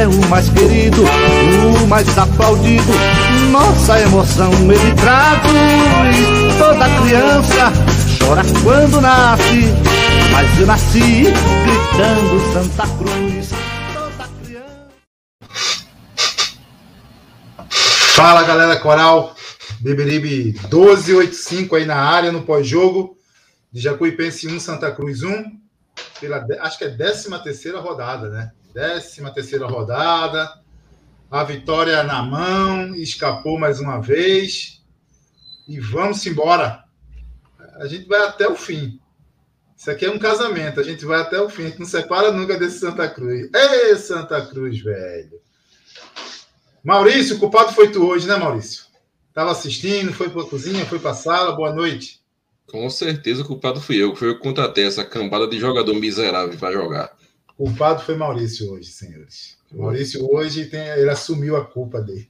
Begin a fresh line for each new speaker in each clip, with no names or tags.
é o mais querido, o mais aplaudido. Nossa emoção ele traduz. Toda criança chora quando nasce, mas eu nasci gritando Santa Cruz. Toda criança.
Fala galera coral, Beberibe 1285 aí na área no pós-jogo de Jacuipense 1 Santa Cruz 1, pela, acho que é 13 terceira rodada, né? 13 terceira rodada, a vitória na mão, escapou mais uma vez e vamos embora. A gente vai até o fim. Isso aqui é um casamento, a gente vai até o fim, a gente não separa nunca desse Santa Cruz. Ê, Santa Cruz, velho! Maurício, o culpado foi tu hoje, né, Maurício? Tava assistindo, foi pra cozinha, foi pra sala, boa noite.
Com certeza o culpado fui eu, foi eu que contratei essa cambada de jogador miserável para jogar.
O culpado foi Maurício hoje, senhores. Maurício hoje tem, ele assumiu a culpa dele.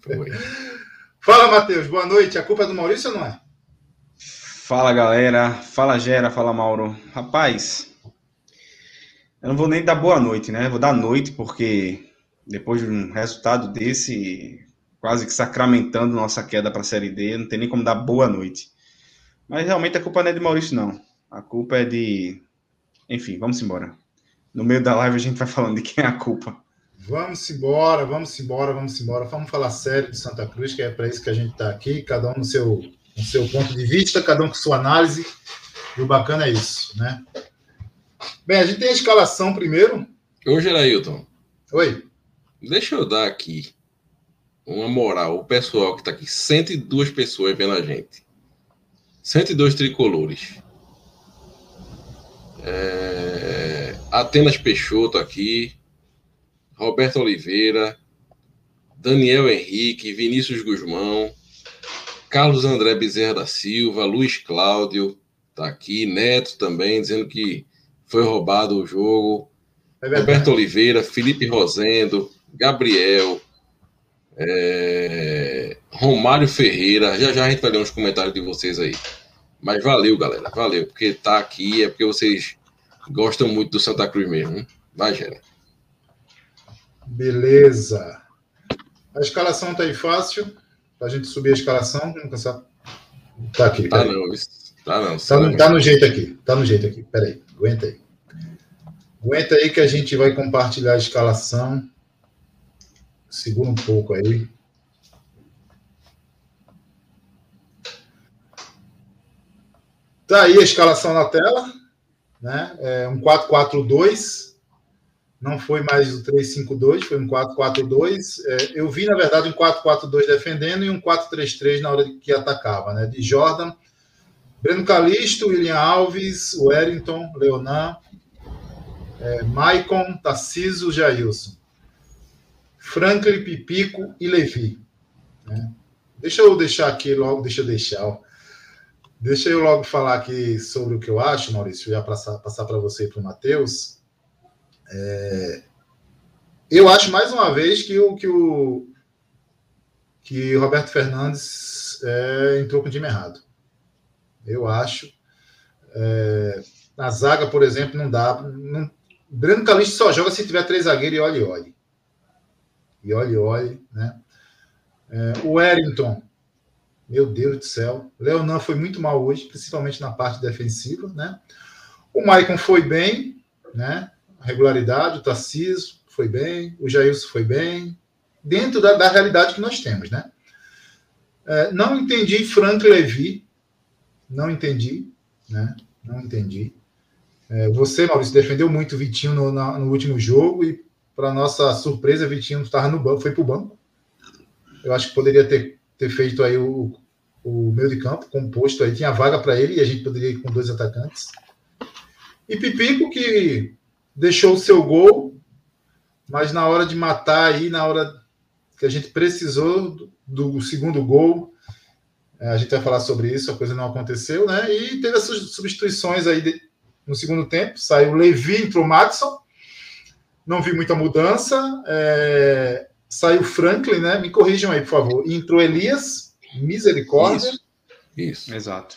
Foi.
Fala, Matheus, boa noite. A culpa é do Maurício ou não é?
Fala galera, fala Gera, fala Mauro. Rapaz, eu não vou nem dar boa noite, né? Vou dar noite porque depois de um resultado desse, quase que sacramentando nossa queda para a Série D, não tem nem como dar boa noite. Mas realmente a culpa não é de Maurício, não. A culpa é de. Enfim, vamos embora. No meio da live a gente vai falando de quem é a culpa.
Vamos embora, vamos embora, vamos embora. Vamos falar sério de Santa Cruz, que é para isso que a gente está aqui, cada um no seu, no seu ponto de vista, cada um com sua análise. E o bacana é isso, né? Bem, a gente tem a escalação primeiro.
Ô, Gerailton,
Oi.
deixa eu dar aqui uma moral. O pessoal que tá aqui, 102 pessoas vendo a gente. 102 tricolores. É... Atenas Peixoto aqui. Roberto Oliveira. Daniel Henrique. Vinícius Guzmão. Carlos André Bezerra da Silva. Luiz Cláudio. Tá aqui. Neto também, dizendo que foi roubado o jogo.
É.
Roberto Oliveira, Felipe Rosendo, Gabriel, é, Romário Ferreira. Já já a gente vai ler uns comentários de vocês aí. Mas valeu, galera. Valeu. Porque tá aqui é porque vocês gostam muito do Santa Cruz mesmo. hein? Vai, Gera.
Beleza. A escalação tá aí fácil. Pra gente subir a escalação. Nunca sabe. Tá aqui.
Tá não, isso- tá não.
Tá no, tá no jeito aqui. Tá no jeito aqui. Peraí. Aguenta aí. Aguenta aí que a gente vai compartilhar a escalação. Segura um pouco aí. Tá aí a escalação na tela. Né? É um 4-4-2. Não foi mais o 3-5-2, foi um 4-4-2. É, eu vi, na verdade, um 4-4-2 defendendo e um 4-3-3 na hora que atacava. Né? De Jordan, Breno Calixto, William Alves, Wellington, Leonan, é, Maicon, Tarciso, Jailson. Franklin, Pipico e Levi. né? Deixa eu deixar aqui logo, deixa eu deixar. ó. Deixa eu logo falar aqui sobre o que eu acho, Maurício, já passar, para você e para o Matheus. É, eu acho mais uma vez que o que o que Roberto Fernandes é, entrou com o time errado. Eu acho. É, na zaga, por exemplo, não dá. Não, Breno Calixto só joga se tiver três zagueiros e olhe, olhe. E olhe, olhe, né? É, o Wellington Meu Deus do céu. Leonan foi muito mal hoje, principalmente na parte defensiva, né? O Maicon foi bem, né? regularidade, o Tarcísio foi bem, o Jailson foi bem, dentro da, da realidade que nós temos, né? É, não entendi Frank Levi, não entendi, né? Não entendi. É, você, Maurício, defendeu muito o Vitinho no, na, no último jogo e, para nossa surpresa, Vitinho estava no banco, foi para o banco. Eu acho que poderia ter, ter feito aí o, o meio de campo composto aí, tinha vaga para ele e a gente poderia ir com dois atacantes. E Pipico, que deixou o seu gol, mas na hora de matar aí, na hora que a gente precisou do, do segundo gol, é, a gente vai falar sobre isso, a coisa não aconteceu, né? E teve essas substituições aí de, no segundo tempo. Saiu Levi, entrou Madison. Não vi muita mudança. É, saiu Franklin, né? Me corrijam aí, por favor. E entrou Elias, misericórdia.
Isso. isso.
Exato.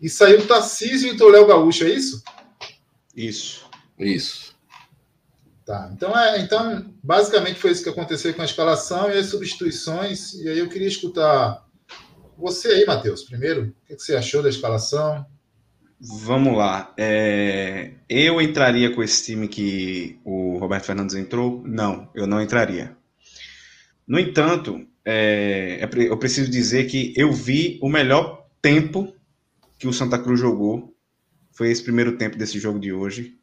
E saiu Tarcísio e entrou Léo Gaúcho, é isso?
Isso.
Isso.
Tá. Então, é, então, basicamente foi isso que aconteceu com a escalação e as substituições. E aí eu queria escutar você aí, Matheus, primeiro. O que você achou da escalação?
Vamos lá. É, eu entraria com esse time que o Roberto Fernandes entrou? Não, eu não entraria. No entanto, é, é eu preciso dizer que eu vi o melhor tempo que o Santa Cruz jogou. Foi esse primeiro tempo desse jogo de hoje,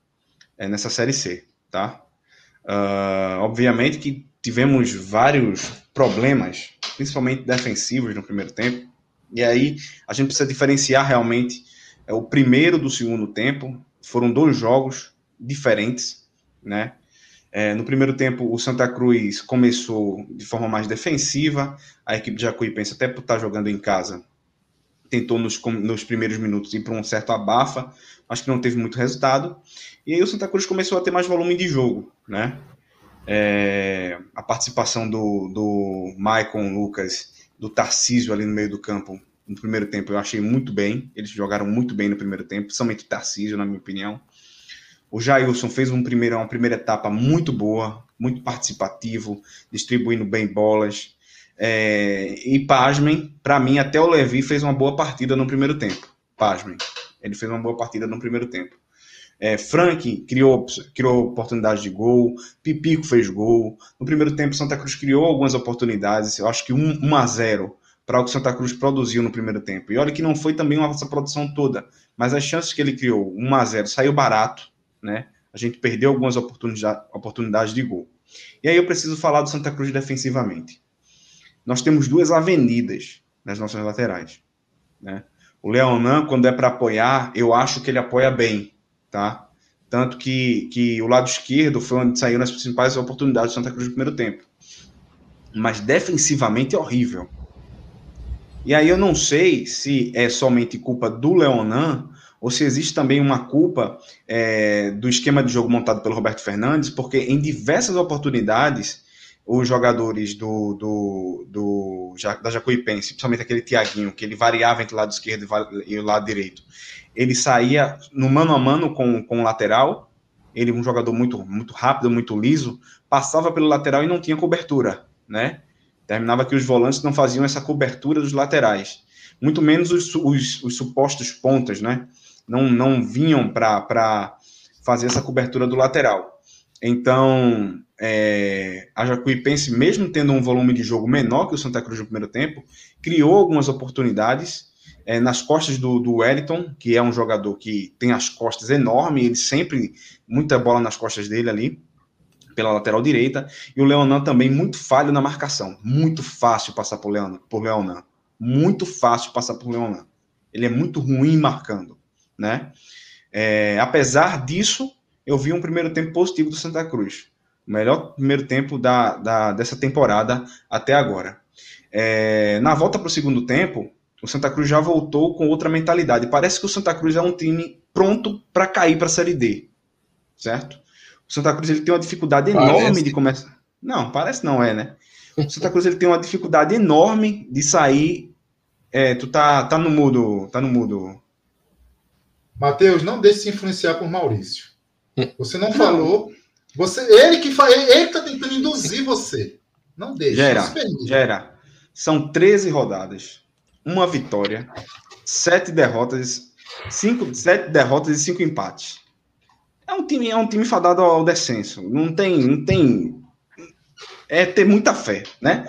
é, nessa Série C, tá? Uh, obviamente que tivemos vários problemas, principalmente defensivos no primeiro tempo, e aí a gente precisa diferenciar realmente é, o primeiro do segundo tempo. Foram dois jogos diferentes, né? É, no primeiro tempo, o Santa Cruz começou de forma mais defensiva, a equipe de Jacuipense, até por estar jogando em casa, tentou nos, nos primeiros minutos ir para um certo abafa, acho que não teve muito resultado. E aí o Santa Cruz começou a ter mais volume de jogo, né? É, a participação do, do Maicon Lucas, do Tarcísio ali no meio do campo no primeiro tempo, eu achei muito bem. Eles jogaram muito bem no primeiro tempo, principalmente o Tarcísio, na minha opinião. O Jailson fez um primeiro, uma primeira etapa muito boa, muito participativo, distribuindo bem bolas. É, e pasmem, para mim, até o Levi fez uma boa partida no primeiro tempo. Pasmem. Ele fez uma boa partida no primeiro tempo. É, Frank criou, criou oportunidades de gol, Pipico fez gol. No primeiro tempo, Santa Cruz criou algumas oportunidades. Eu acho que 1, 1 a 0 para o que Santa Cruz produziu no primeiro tempo. E olha que não foi também uma essa produção toda, mas as chances que ele criou, 1 a 0 saiu barato, né? A gente perdeu algumas oportunidades, oportunidades de gol. E aí eu preciso falar do Santa Cruz defensivamente. Nós temos duas avenidas nas nossas laterais, né? O Leonan, quando é para apoiar, eu acho que ele apoia bem, tá? Tanto que, que o lado esquerdo foi onde saíram as principais oportunidades do Santa Cruz no primeiro tempo. Mas defensivamente é horrível. E aí eu não sei se é somente culpa do Leonan ou se existe também uma culpa é, do esquema de jogo montado pelo Roberto Fernandes, porque em diversas oportunidades os jogadores do, do, do, da Jacuipense, principalmente aquele Tiaguinho, que ele variava entre o lado esquerdo e o lado direito, ele saía no mano a mano com, com o lateral, ele um jogador muito, muito rápido, muito liso, passava pelo lateral e não tinha cobertura, né? Terminava que os volantes não faziam essa cobertura dos laterais, muito menos os, os, os supostos pontas, né? Não, não vinham para fazer essa cobertura do lateral. Então, é, a Jacuipense, mesmo tendo um volume de jogo menor que o Santa Cruz no primeiro tempo, criou algumas oportunidades é, nas costas do, do Wellington, que é um jogador que tem as costas enormes, ele sempre, muita bola nas costas dele ali, pela lateral direita, e o Leonan também muito falho na marcação, muito fácil passar por Leonan, por Leonan, muito fácil passar por Leonan, ele é muito ruim marcando, né? É, apesar disso, eu vi um primeiro tempo positivo do Santa Cruz o melhor primeiro tempo da, da dessa temporada até agora. É, na volta para o segundo tempo, o Santa Cruz já voltou com outra mentalidade. Parece que o Santa Cruz é um time pronto para cair para a Série D, certo? O Santa Cruz ele tem uma dificuldade enorme parece. de começar. Não, parece não é, né? O Santa Cruz ele tem uma dificuldade enorme de sair. É, tu tá, tá no mudo, tá no mudo.
Matheus, não deixe se influenciar por Maurício. Você não falou você, ele que faz, ele está tentando induzir você. Não deixe.
Gera, gera. São 13 rodadas. uma vitória, sete derrotas, cinco, sete derrotas e cinco empates. É um time, é um time fadado ao descenso. Não tem, não tem. É ter muita fé, né?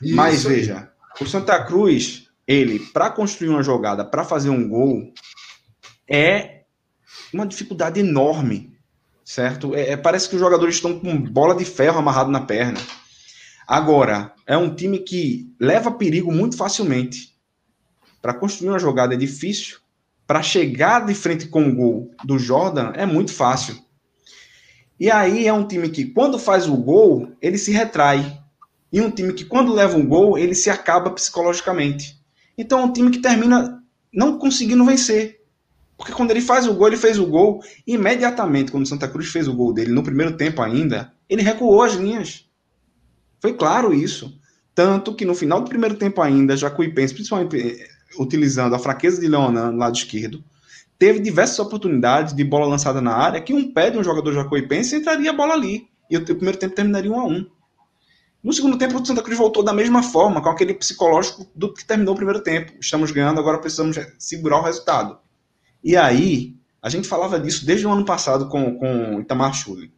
Isso Mas veja, o Santa Cruz, ele, para construir uma jogada, para fazer um gol, é uma dificuldade enorme, certo? É, é, parece que os jogadores estão com bola de ferro amarrado na perna. Agora, é um time que leva perigo muito facilmente. Para construir uma jogada é difícil, para chegar de frente com o gol do Jordan é muito fácil. E aí é um time que, quando faz o gol, ele se retrai. E um time que, quando leva um gol, ele se acaba psicologicamente. Então é um time que termina não conseguindo vencer. Porque quando ele faz o gol, ele fez o gol imediatamente. Quando o Santa Cruz fez o gol dele, no primeiro tempo ainda, ele recuou as linhas. Foi claro isso. Tanto que no final do primeiro tempo ainda, Jacuipense, principalmente utilizando a fraqueza de Leonan no lado esquerdo, teve diversas oportunidades de bola lançada na área que um pé de um jogador jacuipense entraria a bola ali. E o primeiro tempo terminaria 1 a 1 No segundo tempo, o Santa Cruz voltou da mesma forma, com aquele psicológico do que terminou o primeiro tempo. Estamos ganhando, agora precisamos segurar o resultado. E aí, a gente falava disso desde o ano passado com, com Itamar Schulli.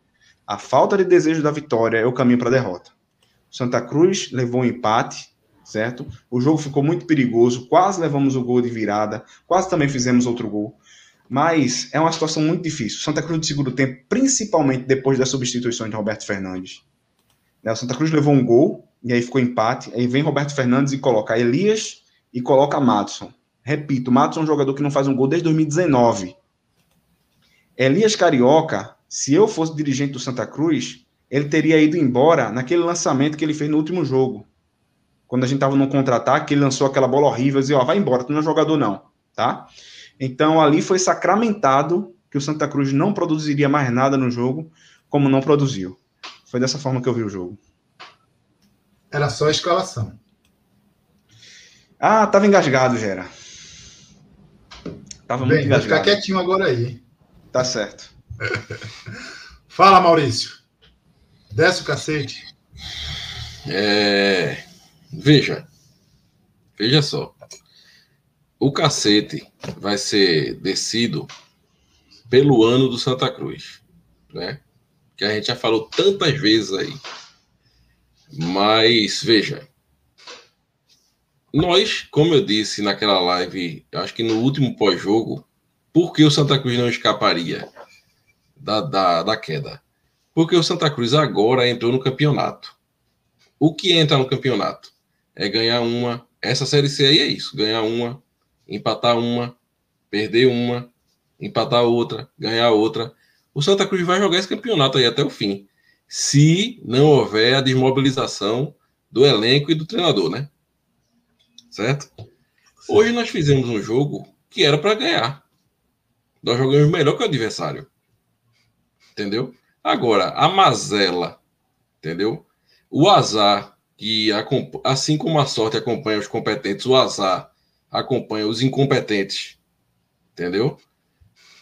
A falta de desejo da vitória é o caminho para a derrota. Santa Cruz levou um empate, certo? O jogo ficou muito perigoso, quase levamos o gol de virada, quase também fizemos outro gol. Mas é uma situação muito difícil. Santa Cruz no segundo tempo, principalmente depois das substituições de Roberto Fernandes. Né, o Santa Cruz levou um gol, e aí ficou empate. Aí vem Roberto Fernandes e coloca Elias e coloca Madison. Repito, Madison é um jogador que não faz um gol desde 2019. Elias Carioca, se eu fosse dirigente do Santa Cruz, ele teria ido embora naquele lançamento que ele fez no último jogo quando a gente estava no contra-ataque, ele lançou aquela bola horrível e dizia, ó, vai embora, tu não é jogador não, tá? Então ali foi sacramentado que o Santa Cruz não produziria mais nada no jogo, como não produziu. Foi dessa forma que eu vi o jogo.
Era só a escalação.
Ah, tava engasgado, Gera.
Tava Bem, muito engasgado. Vou ficar quietinho agora aí.
Tá certo.
Fala, Maurício. Desce o cacete.
É... Veja, veja só. O cacete vai ser descido pelo ano do Santa Cruz, né? Que a gente já falou tantas vezes aí. Mas veja, nós, como eu disse naquela live, acho que no último pós-jogo, por que o Santa Cruz não escaparia da, da, da queda? Porque o Santa Cruz agora entrou no campeonato. O que entra no campeonato? é ganhar uma. Essa série C aí é isso: ganhar uma, empatar uma, perder uma, empatar outra, ganhar outra. O Santa Cruz vai jogar esse campeonato aí até o fim, se não houver a desmobilização do elenco e do treinador, né? Certo? Hoje nós fizemos um jogo que era para ganhar. Nós jogamos melhor que o adversário. Entendeu? Agora, a mazela, entendeu? O azar que assim como a sorte acompanha os competentes, o azar acompanha os incompetentes. Entendeu?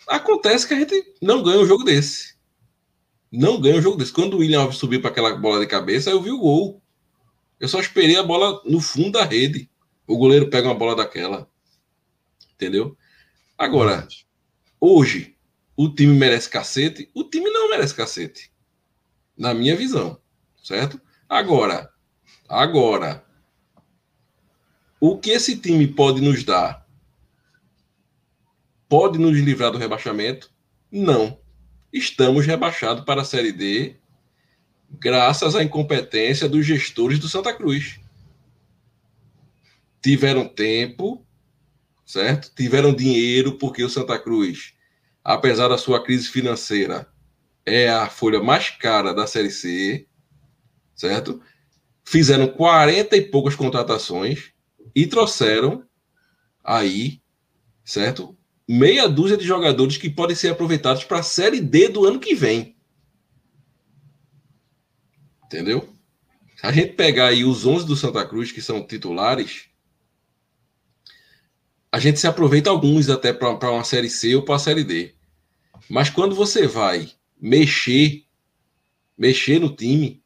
Acontece que a gente não ganha um jogo desse. Não ganha um jogo desse. Quando o William Alves subiu para aquela bola de cabeça, eu vi o gol. Eu só esperei a bola no fundo da rede. O goleiro pega uma bola daquela. Entendeu? Agora, hoje, o time merece cacete? O time não merece cacete. Na minha visão. Certo? Agora, Agora, o que esse time pode nos dar? Pode nos livrar do rebaixamento? Não. Estamos rebaixados para a Série D graças à incompetência dos gestores do Santa Cruz. Tiveram tempo, certo? Tiveram dinheiro, porque o Santa Cruz, apesar da sua crise financeira, é a folha mais cara da Série C, certo? fizeram 40 e poucas contratações e trouxeram aí, certo? Meia dúzia de jogadores que podem ser aproveitados para a Série D do ano que vem. Entendeu? Se a gente pegar aí os 11 do Santa Cruz, que são titulares, a gente se aproveita alguns até para uma Série C ou para a Série D. Mas quando você vai mexer, mexer no time,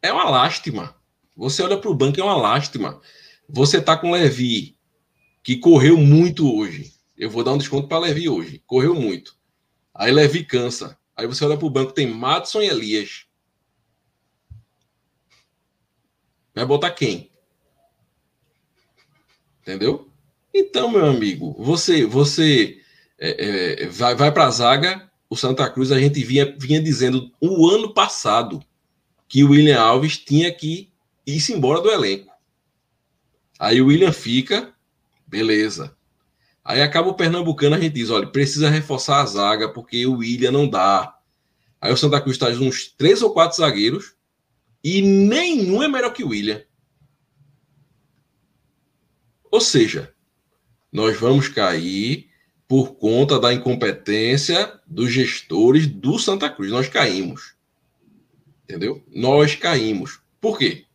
é uma lástima. Você olha para o banco, é uma lástima. Você tá com Levi, que correu muito hoje. Eu vou dar um desconto para Levi hoje. Correu muito. Aí Levi cansa. Aí você olha para o banco, tem Madison e Elias. Vai botar quem? Entendeu? Então, meu amigo, você você é, é, vai, vai para a zaga. O Santa Cruz, a gente vinha, vinha dizendo o ano passado que o William Alves tinha que ir-se embora do elenco. Aí o William fica, beleza. Aí acaba o Pernambucano, a gente diz: olha, precisa reforçar a zaga, porque o William não dá. Aí o Santa Cruz está uns três ou quatro zagueiros e nenhum é melhor que o William. Ou seja, nós vamos cair por conta da incompetência dos gestores do Santa Cruz. Nós caímos. Entendeu? Nós caímos. Por quê?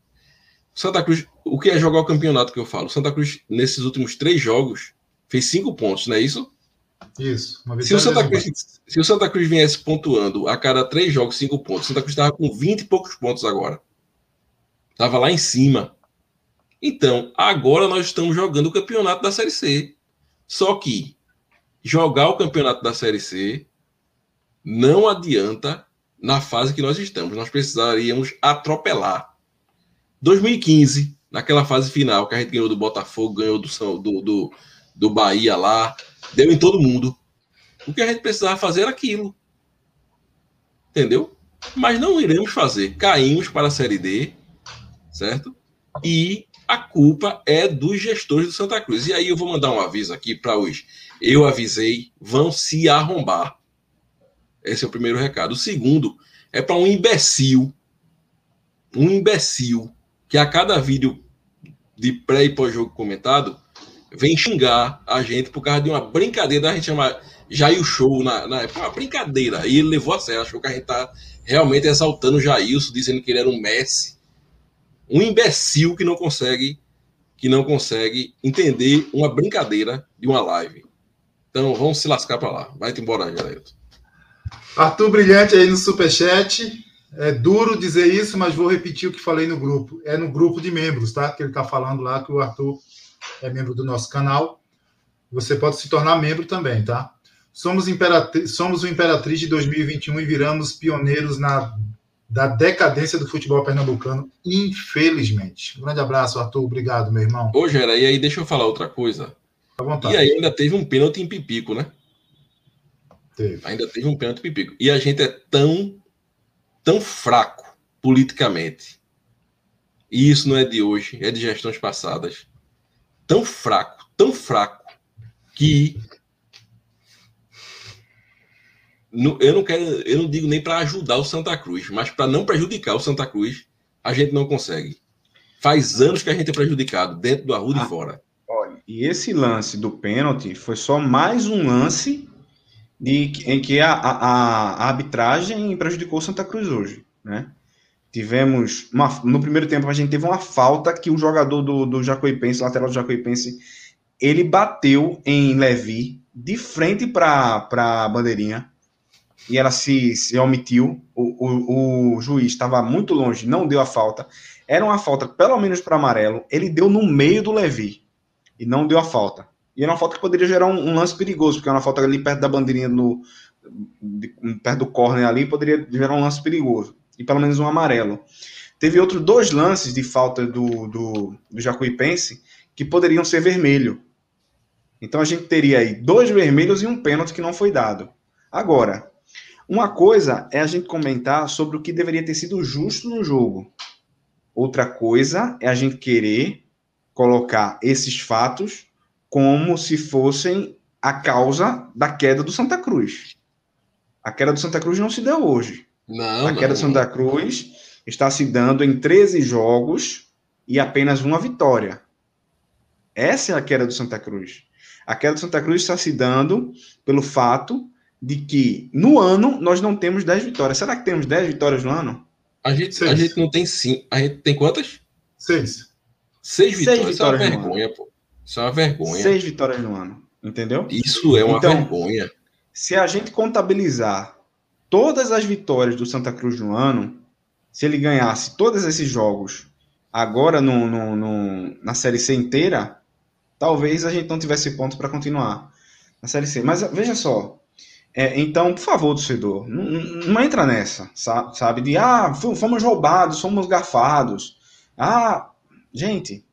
Santa Cruz, o que é jogar o campeonato que eu falo? Santa Cruz, nesses últimos três jogos, fez cinco pontos, não é isso?
Isso.
se, o Santa Cruz, se o Santa Cruz viesse pontuando a cada três jogos, cinco pontos, Santa Cruz estava com 20 e poucos pontos agora. Estava lá em cima. Então, agora nós estamos jogando o campeonato da Série C. Só que jogar o campeonato da Série C não adianta na fase que nós estamos. Nós precisaríamos atropelar. 2015, naquela fase final que a gente ganhou do Botafogo, ganhou do, do, do, do Bahia lá, deu em todo mundo. O que a gente precisava fazer era aquilo. Entendeu? Mas não iremos fazer. Caímos para a Série D, certo? E a culpa é dos gestores do Santa Cruz. E aí eu vou mandar um aviso aqui para os. Eu avisei, vão se arrombar. Esse é o primeiro recado. O segundo é para um imbecil. Um imbecil que a cada vídeo de pré e pós-jogo comentado vem xingar a gente por causa de uma brincadeira a gente chamar Jair Show na, na época. Uma brincadeira. E ele levou a sério, achou que a gente tá realmente exaltando o dizendo que ele era um Messi um imbecil que não consegue que não consegue entender uma brincadeira de uma live. Então vamos se lascar para lá. Vai-te embora, galera.
Arthur Brilhante aí no Superchat. É duro dizer isso, mas vou repetir o que falei no grupo. É no grupo de membros, tá? Que ele está falando lá que o Arthur é membro do nosso canal. Você pode se tornar membro também, tá? Somos, Imperatri somos o Imperatriz de 2021 e viramos pioneiros na da decadência do futebol pernambucano, infelizmente. Um grande abraço, Arthur. Obrigado, meu irmão.
Ô, Gera, e aí deixa eu falar outra coisa. À vontade. E aí ainda teve um pênalti em Pipico, né? Teve. Ainda teve um pênalti em Pipico. E a gente é tão, tão fraco politicamente. E isso não é de hoje, é de gestões passadas. Tão fraco, tão fraco, que eu não quero, eu não digo nem para ajudar o Santa Cruz, mas para não prejudicar o Santa Cruz, a gente não consegue. Faz anos que a gente é prejudicado, dentro do Arruda ah, e fora.
Olha, e esse lance do pênalti foi só mais um lance de, em que a, a, a arbitragem prejudicou o Santa Cruz hoje, né? Tivemos uma, no primeiro tempo a gente teve uma falta que o jogador do, do Jacuipense, lateral do Jacuipense, ele bateu em Levi de frente para a bandeirinha e ela se, se omitiu. O, o, o juiz estava muito longe, não deu a falta. Era uma falta, pelo menos para amarelo. Ele deu no meio do Levi e não deu a falta. E era uma falta que poderia gerar um, um lance perigoso, porque era uma falta ali perto da bandeirinha, no, de, perto do corner ali, poderia gerar um lance perigoso. E pelo menos um amarelo. Teve outros dois lances de falta do, do, do Jacuipense que poderiam ser vermelho. Então a gente teria aí dois vermelhos e um pênalti que não foi dado. Agora, uma coisa é a gente comentar sobre o que deveria ter sido justo no jogo. Outra coisa é a gente querer colocar esses fatos como se fossem a causa da queda do Santa Cruz. A queda do Santa Cruz não se deu hoje.
Não,
a queda não. do Santa Cruz está se dando em 13 jogos e apenas uma vitória. Essa é a queda do Santa Cruz. A queda do Santa Cruz está se dando pelo fato de que no ano nós não temos 10 vitórias. Será que temos 10 vitórias no ano?
A gente, a gente não tem sim. A gente tem quantas?
Seis.
Seis vitórias. Seis vitórias Isso é uma vergonha, pô. Isso é uma vergonha.
Seis vitórias no ano. Entendeu?
Isso é uma então, vergonha.
Se a gente contabilizar todas as vitórias do Santa Cruz no ano, se ele ganhasse todos esses jogos agora no, no, no na Série C inteira, talvez a gente não tivesse ponto para continuar na Série C. Mas veja só, é, então, por favor, torcedor, não, não, entra nessa, sabe? De, ah, fomos roubados, fomos gafados. Ah, gente,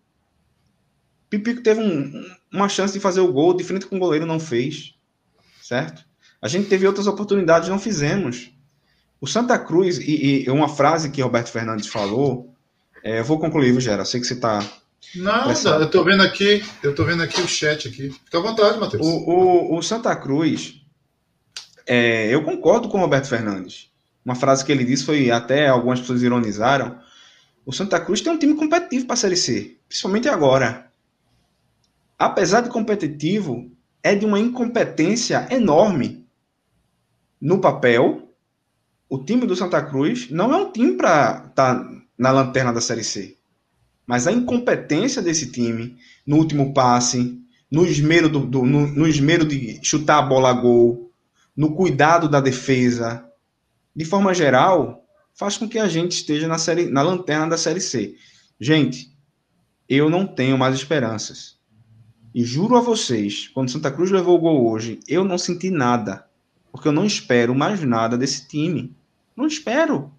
Pipico teve um, uma chance de fazer o gol, de frente com o goleiro, não fez, certo? A gente teve outras oportunidades, não fizemos. O Santa Cruz, e, e uma frase que Roberto Fernandes falou, é, eu vou concluir, Gera? Sei que você está
Nada, eu estou vendo aqui, eu tô vendo aqui o chat aqui. Fica à vontade, Matheus.
O, o, o Santa Cruz, é, eu concordo com o Roberto Fernandes. Uma frase que ele disse foi, até algumas pessoas ironizaram, o Santa Cruz tem um time competitivo para a Série C, principalmente agora. Apesar de competitivo, é de uma incompetência enorme. No papel, o time do Santa Cruz não é um time para estar tá na lanterna da Série C. Mas a incompetência desse time no último passe, no esmero, do, do no, no, esmero de chutar a bola a gol, no cuidado da defesa, de forma geral, faz com que a gente esteja na, série, na lanterna da Série C. Gente, eu não tenho mais esperanças. E juro a vocês, quando Santa Cruz levou o gol hoje, eu não senti nada. Porque eu não espero mais nada desse time. Não espero.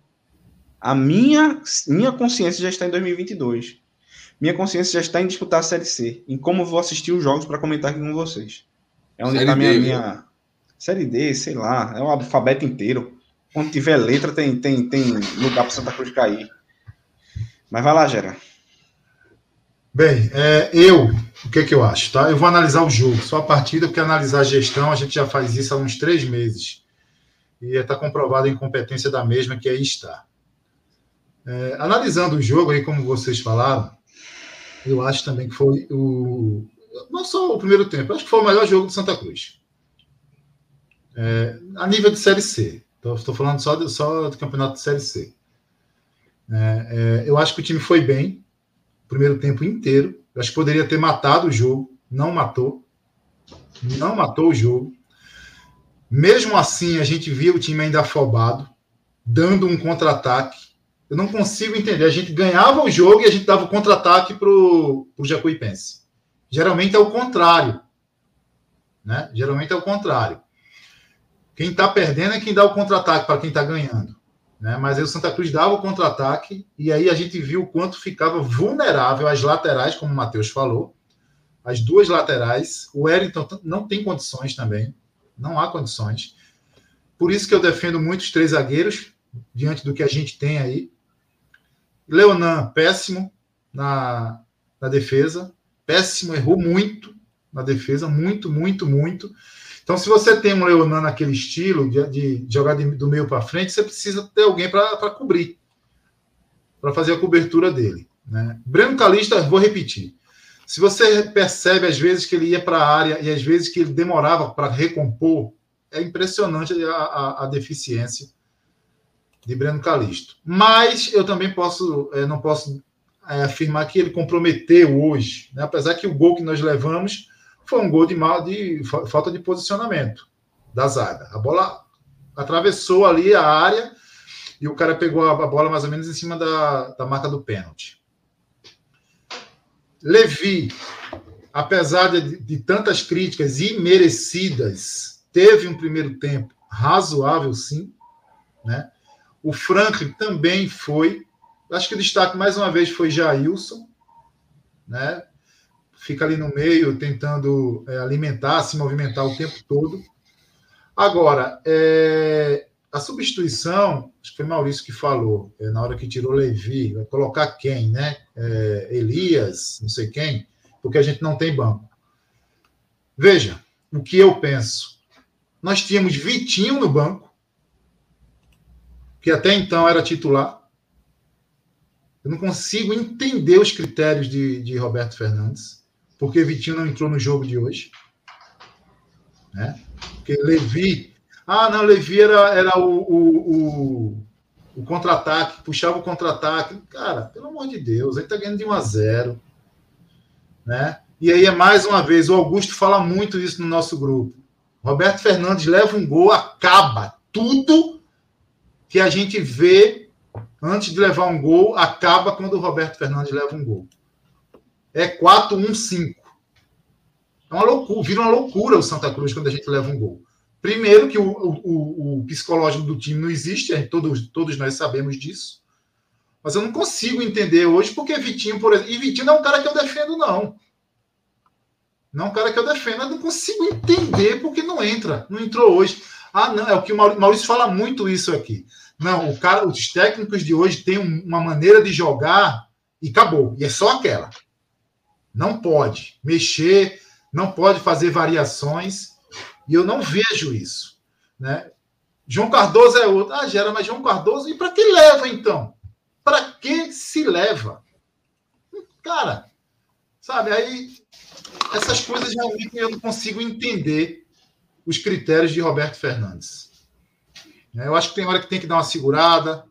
A minha, minha consciência já está em 2022. Minha consciência já está em disputar a Série C, em como vou assistir os jogos para comentar aqui com vocês. É onde está a minha, minha. Série D, sei lá, é o alfabeto inteiro. Quando tiver letra, tem, tem, tem lugar para Santa Cruz cair. Mas vai lá, Gera.
Bem, é, eu, o que, que eu acho? Tá? Eu vou analisar o jogo, só a partida, porque analisar a gestão, a gente já faz isso há uns três meses. E está comprovada a incompetência da mesma, que aí está. É, analisando o jogo, aí, como vocês falaram, eu acho também que foi o. Não só o primeiro tempo, acho que foi o melhor jogo do Santa Cruz. É, a nível de Série C. Então, estou falando só, de, só do campeonato de Série C. É, é, eu acho que o time foi bem, primeiro tempo inteiro. Eu acho que poderia ter matado o jogo, não matou. Não matou o jogo. Mesmo assim, a gente via o time ainda afobado, dando um contra-ataque eu não consigo entender. A gente ganhava o jogo e a gente dava o contra-ataque para o Jacuipense. Geralmente é o contrário. Né? Geralmente é o contrário. Quem está perdendo é quem dá o contra-ataque para quem está ganhando. Né? Mas aí o Santa Cruz dava o contra-ataque e aí a gente viu o quanto ficava vulnerável as laterais, como o Matheus falou. As duas laterais. O Wellington não tem condições também. Não há condições. Por isso que eu defendo muito os três zagueiros, diante do que a gente tem aí. Leonan, péssimo na, na defesa. Péssimo, errou muito na defesa. Muito, muito, muito. Então, se você tem um Leonan naquele estilo de, de jogar de, do meio para frente, você precisa ter alguém para cobrir, para fazer a cobertura dele. Né? Breno Calista, vou repetir. Se você percebe às vezes que ele ia para a área e às vezes que ele demorava para recompor, é impressionante a, a, a deficiência de Breno Calixto. Mas eu também posso, é, não posso é, afirmar que ele comprometeu hoje, né? apesar que o gol que nós levamos foi um gol de mal de falta de posicionamento da zaga. A bola atravessou ali a área e o cara pegou a bola mais ou menos em cima da, da marca do pênalti. Levi, apesar de, de tantas críticas imerecidas, teve um primeiro tempo razoável, sim, né? O Franklin também foi. Acho que o destaque mais uma vez foi Jailson, né? Fica ali no meio tentando é, alimentar, se movimentar o tempo todo. Agora, é, a substituição, acho que foi Maurício que falou, é, na hora que tirou Levi, vai colocar quem, né? É, Elias, não sei quem, porque a gente não tem banco. Veja, o que eu penso. Nós tínhamos Vitinho no banco, que até então era titular. Eu não consigo entender os critérios de, de Roberto Fernandes, porque Vitinho não entrou no jogo de hoje. Né? Porque Levi. Ah, não, Levi era, era o, o, o, o contra-ataque, puxava o contra-ataque. Cara, pelo amor de Deus, ele está ganhando de 1 a 0. Né? E aí é mais uma vez, o Augusto fala muito isso no nosso grupo. Roberto Fernandes leva um gol, acaba tudo que a gente vê antes de levar um gol, acaba quando o Roberto Fernandes leva um gol. É 4-1-5. É uma loucura, vira uma loucura o Santa Cruz quando a gente leva um gol. Primeiro, que o, o, o psicológico do time não existe, todos, todos nós sabemos disso. Mas eu não consigo entender hoje porque Vitinho, por exemplo. E Vitinho não é um cara que eu defendo, não. Não é um cara que eu defendo. Eu não consigo entender porque não entra. Não entrou hoje. Ah, não. É o que o Maurício fala muito isso aqui. Não, o cara, os técnicos de hoje têm uma maneira de jogar e acabou. E é só aquela. Não pode mexer, não pode fazer variações. E eu não vejo isso. Né? João Cardoso é outro. Ah, gera, mas João Cardoso, e para que leva então? Para que se leva? Cara, sabe, aí essas coisas realmente eu não consigo entender os critérios de Roberto Fernandes. É, eu acho que tem hora que tem que dar uma segurada,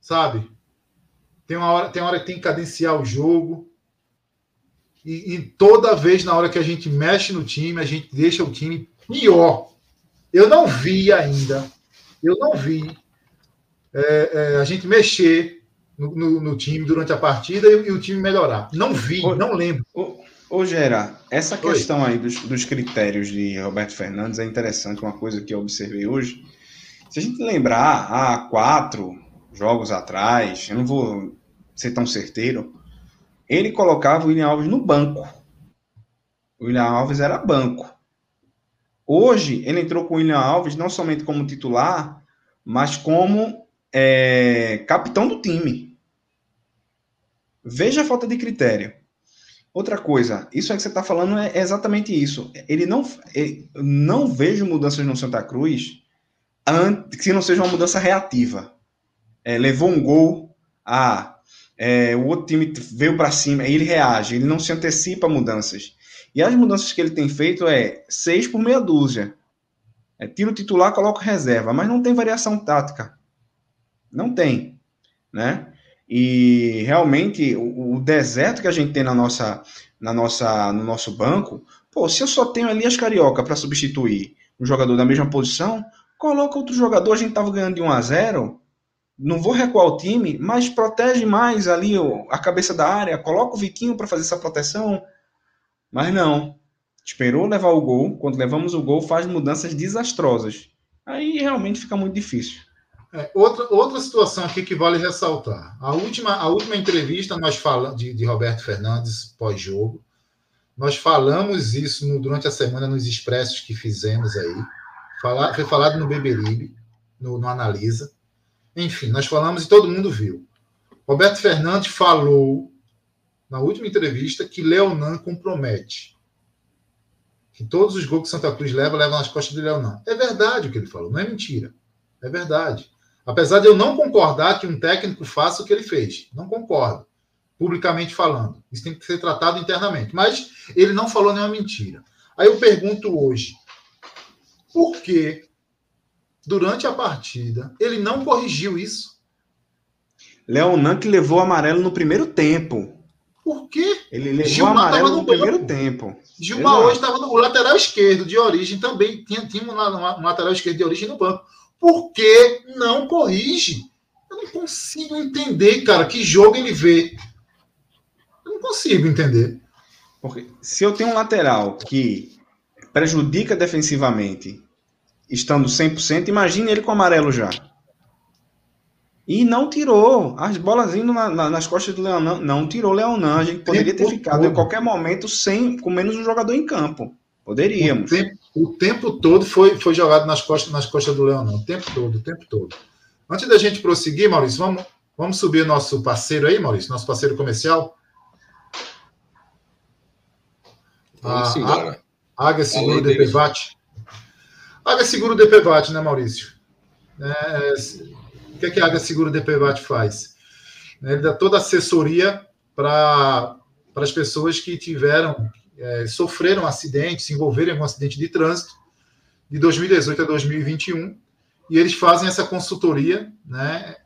sabe? Tem uma hora, tem hora que tem que cadenciar o jogo. E, e, toda vez na hora que a gente mexe no time, a gente deixa o time pior. Eu não vi ainda, eu não vi é, é, a gente mexer no, no, no, time durante a partida e, e, o time melhorar. Não vi, ô, não lembro.
Ô, ô Gera, essa Oi. questão aí dos, dos critérios de Roberto Fernandes é interessante, uma coisa que eu observei hoje. Se a gente lembrar, há quatro jogos atrás, eu não vou ser tão certeiro, ele colocava o William Alves no banco. O William Alves era banco. Hoje, ele entrou com o William Alves não somente como titular, mas como é, capitão do time. Veja a falta de critério. Outra coisa, isso aí que você está falando é exatamente isso. Ele não, ele, não vejo mudanças no Santa Cruz que não seja uma mudança reativa. É, levou um gol, ah, é, o outro time veio para cima, aí ele reage, ele não se antecipa a mudanças. E as mudanças que ele tem feito é seis por meia dúzia. É, tira o titular, coloca reserva, mas não tem variação tática. Não tem, né? E realmente o, o deserto que a gente tem na nossa, na nossa, no nosso banco, pô, se eu só tenho ali as carioca para substituir um jogador da mesma posição, coloca outro jogador, a gente estava ganhando de 1 a 0, não vou recuar o time, mas protege mais ali a cabeça da área, coloca o Vitinho para fazer essa proteção. Mas não. Esperou levar o gol, quando levamos o gol, faz mudanças desastrosas. Aí realmente fica muito difícil.
É, outra, outra situação aqui que vale ressaltar. A última, a última entrevista nós falamos de, de Roberto Fernandes pós-jogo. Nós falamos isso no, durante a semana nos expressos que fizemos aí. Foi falado no Beberibe, no, no Analisa. Enfim, nós falamos e todo mundo viu. Roberto Fernandes falou na última entrevista que Leonan compromete. Que todos os gols que Santa Cruz leva, levam nas costas de Leonan. É verdade o que ele falou, não é mentira. É verdade. Apesar de eu não concordar que um técnico faça o que ele fez. Não concordo, publicamente falando. Isso tem que ser tratado internamente. Mas ele não falou nenhuma mentira. Aí eu pergunto hoje: por que, durante a partida, ele não corrigiu isso?
Leonan que levou amarelo no primeiro tempo.
Por quê?
Ele levou Gilmar amarelo no, no primeiro tempo.
Gilmar Exato. hoje estava no lateral esquerdo de origem também. Tinha, tinha um, lateral esquerdo de origem no banco. Por que não corrige? Eu não consigo entender, cara, que jogo ele vê. Eu não consigo entender.
Porque se eu tenho um lateral que prejudica defensivamente, estando 100%, imagine ele com amarelo já. E não tirou. As bolas indo na, na, nas costas do Leonan. Não tirou o Leonan. A gente poderia ter ficado todo. em qualquer momento sem, com menos um jogador em campo. Poderíamos.
O tempo, o tempo todo foi, foi jogado nas costas, nas costas do Leonan. O tempo todo, o tempo todo. Antes da gente prosseguir, Maurício, vamos, vamos subir nosso parceiro aí, Maurício, nosso parceiro comercial.
Vamos embora.
Águia Seguro DPVAT. Águia Seguro DPVAT, né, Maurício? É, o que, é que a Águia Seguro DPVAT faz? Ele dá toda a assessoria para as pessoas que tiveram, é, sofreram acidente, se envolveram em um acidente de trânsito de 2018 a 2021, e eles fazem essa consultoria, né,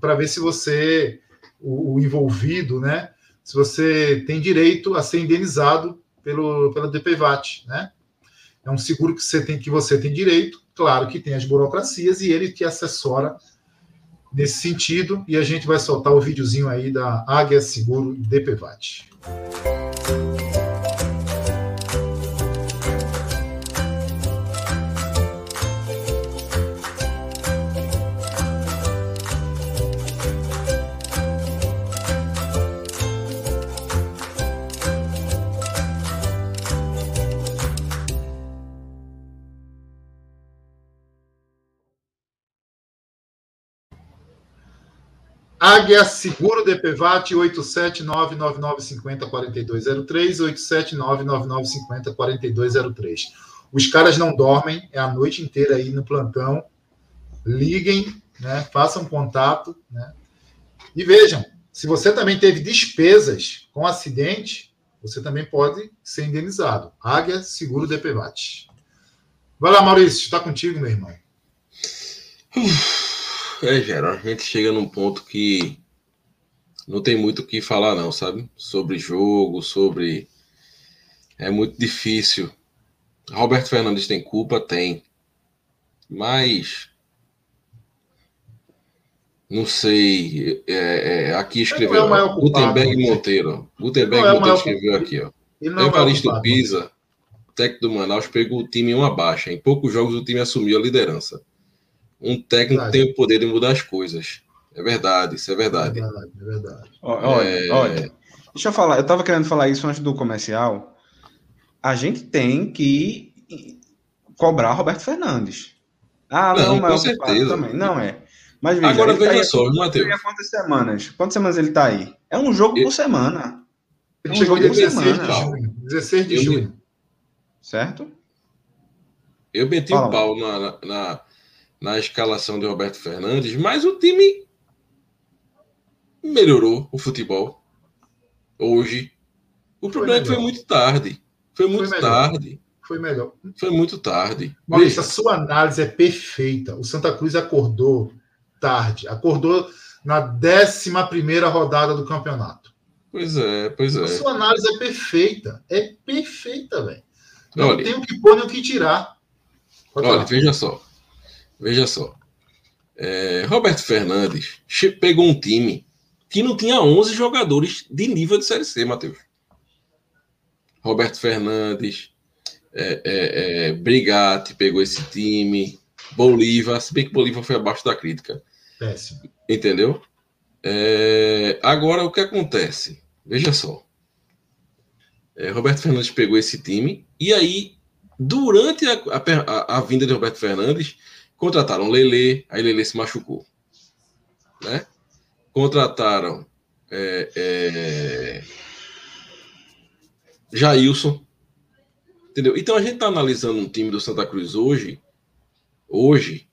para ver se você, o, o, envolvido, né, se você tem direito a ser indenizado pelo, pela DPVAT, né? É um seguro que você tem que você tem direito, claro que tem as burocracias e ele que assessora nesse sentido e a gente vai soltar o videozinho aí da Águia Seguro DPVAT. Águia Seguro DPVAT 87999504203, 87999504203. Os caras não dormem, é a noite inteira aí no plantão. Liguem, né? façam contato, né? E vejam, se você também teve despesas com acidente, você também pode ser indenizado. Águia Seguro DPVAT. Vai lá, Maurício, está contigo, meu irmão.
É, geral, a gente chega num ponto que não tem muito o que falar, não, sabe? Sobre jogo, sobre. É muito difícil. Roberto Fernandes tem culpa? Tem. Mas. Não sei. É, é, aqui escreveu. É Gutenberg Monteiro. Gutenberg é Monteiro escreveu aqui, ó. É Evaristo Pisa, técnico do Manaus, pegou o time em uma baixa. Em poucos jogos o time assumiu a liderança. Um técnico verdade. tem o poder de mudar as coisas. É verdade, isso é verdade. É verdade, é
verdade. Olha, é... olha, deixa eu falar, eu estava querendo falar isso antes do comercial. A gente tem que cobrar Roberto Fernandes.
Ah, não, não mas com certeza. também.
Não é. Mas veja,
Agora
veja
tá só, Matheus.
Quantas semanas? Quantas semanas ele está aí? É um jogo por semana.
É um chegou dia 16 de junho. 16 de junho.
Certo?
Eu meti o um pau na, na, na escalação de Roberto Fernandes, mas o time melhorou o futebol hoje. O problema é que foi muito tarde. Foi muito foi tarde.
Foi melhor.
Foi muito tarde.
Maurício, a sua análise é perfeita. O Santa Cruz acordou tarde. Acordou na 11 rodada do campeonato.
Pois é, pois é. A
sua análise é perfeita. É perfeita, velho. Não olha, tem o que pôr nem o que tirar.
Pode olha, falar. veja só. Veja só. É, Roberto Fernandes pegou um time que não tinha 11 jogadores de nível de Série C, Matheus. Roberto Fernandes, é, é, é, Brigatti pegou esse time, Bolívar, se bem que Bolívar foi abaixo da crítica.
Péssimo.
Entendeu? É, agora, o que acontece? Veja só. É, Roberto Fernandes pegou esse time, e aí, durante a, a, a vinda de Roberto Fernandes, Contrataram Lele, aí Lele se machucou. Né? Contrataram é, é, Jailson. Entendeu? Então a gente está analisando um time do Santa Cruz hoje, hoje,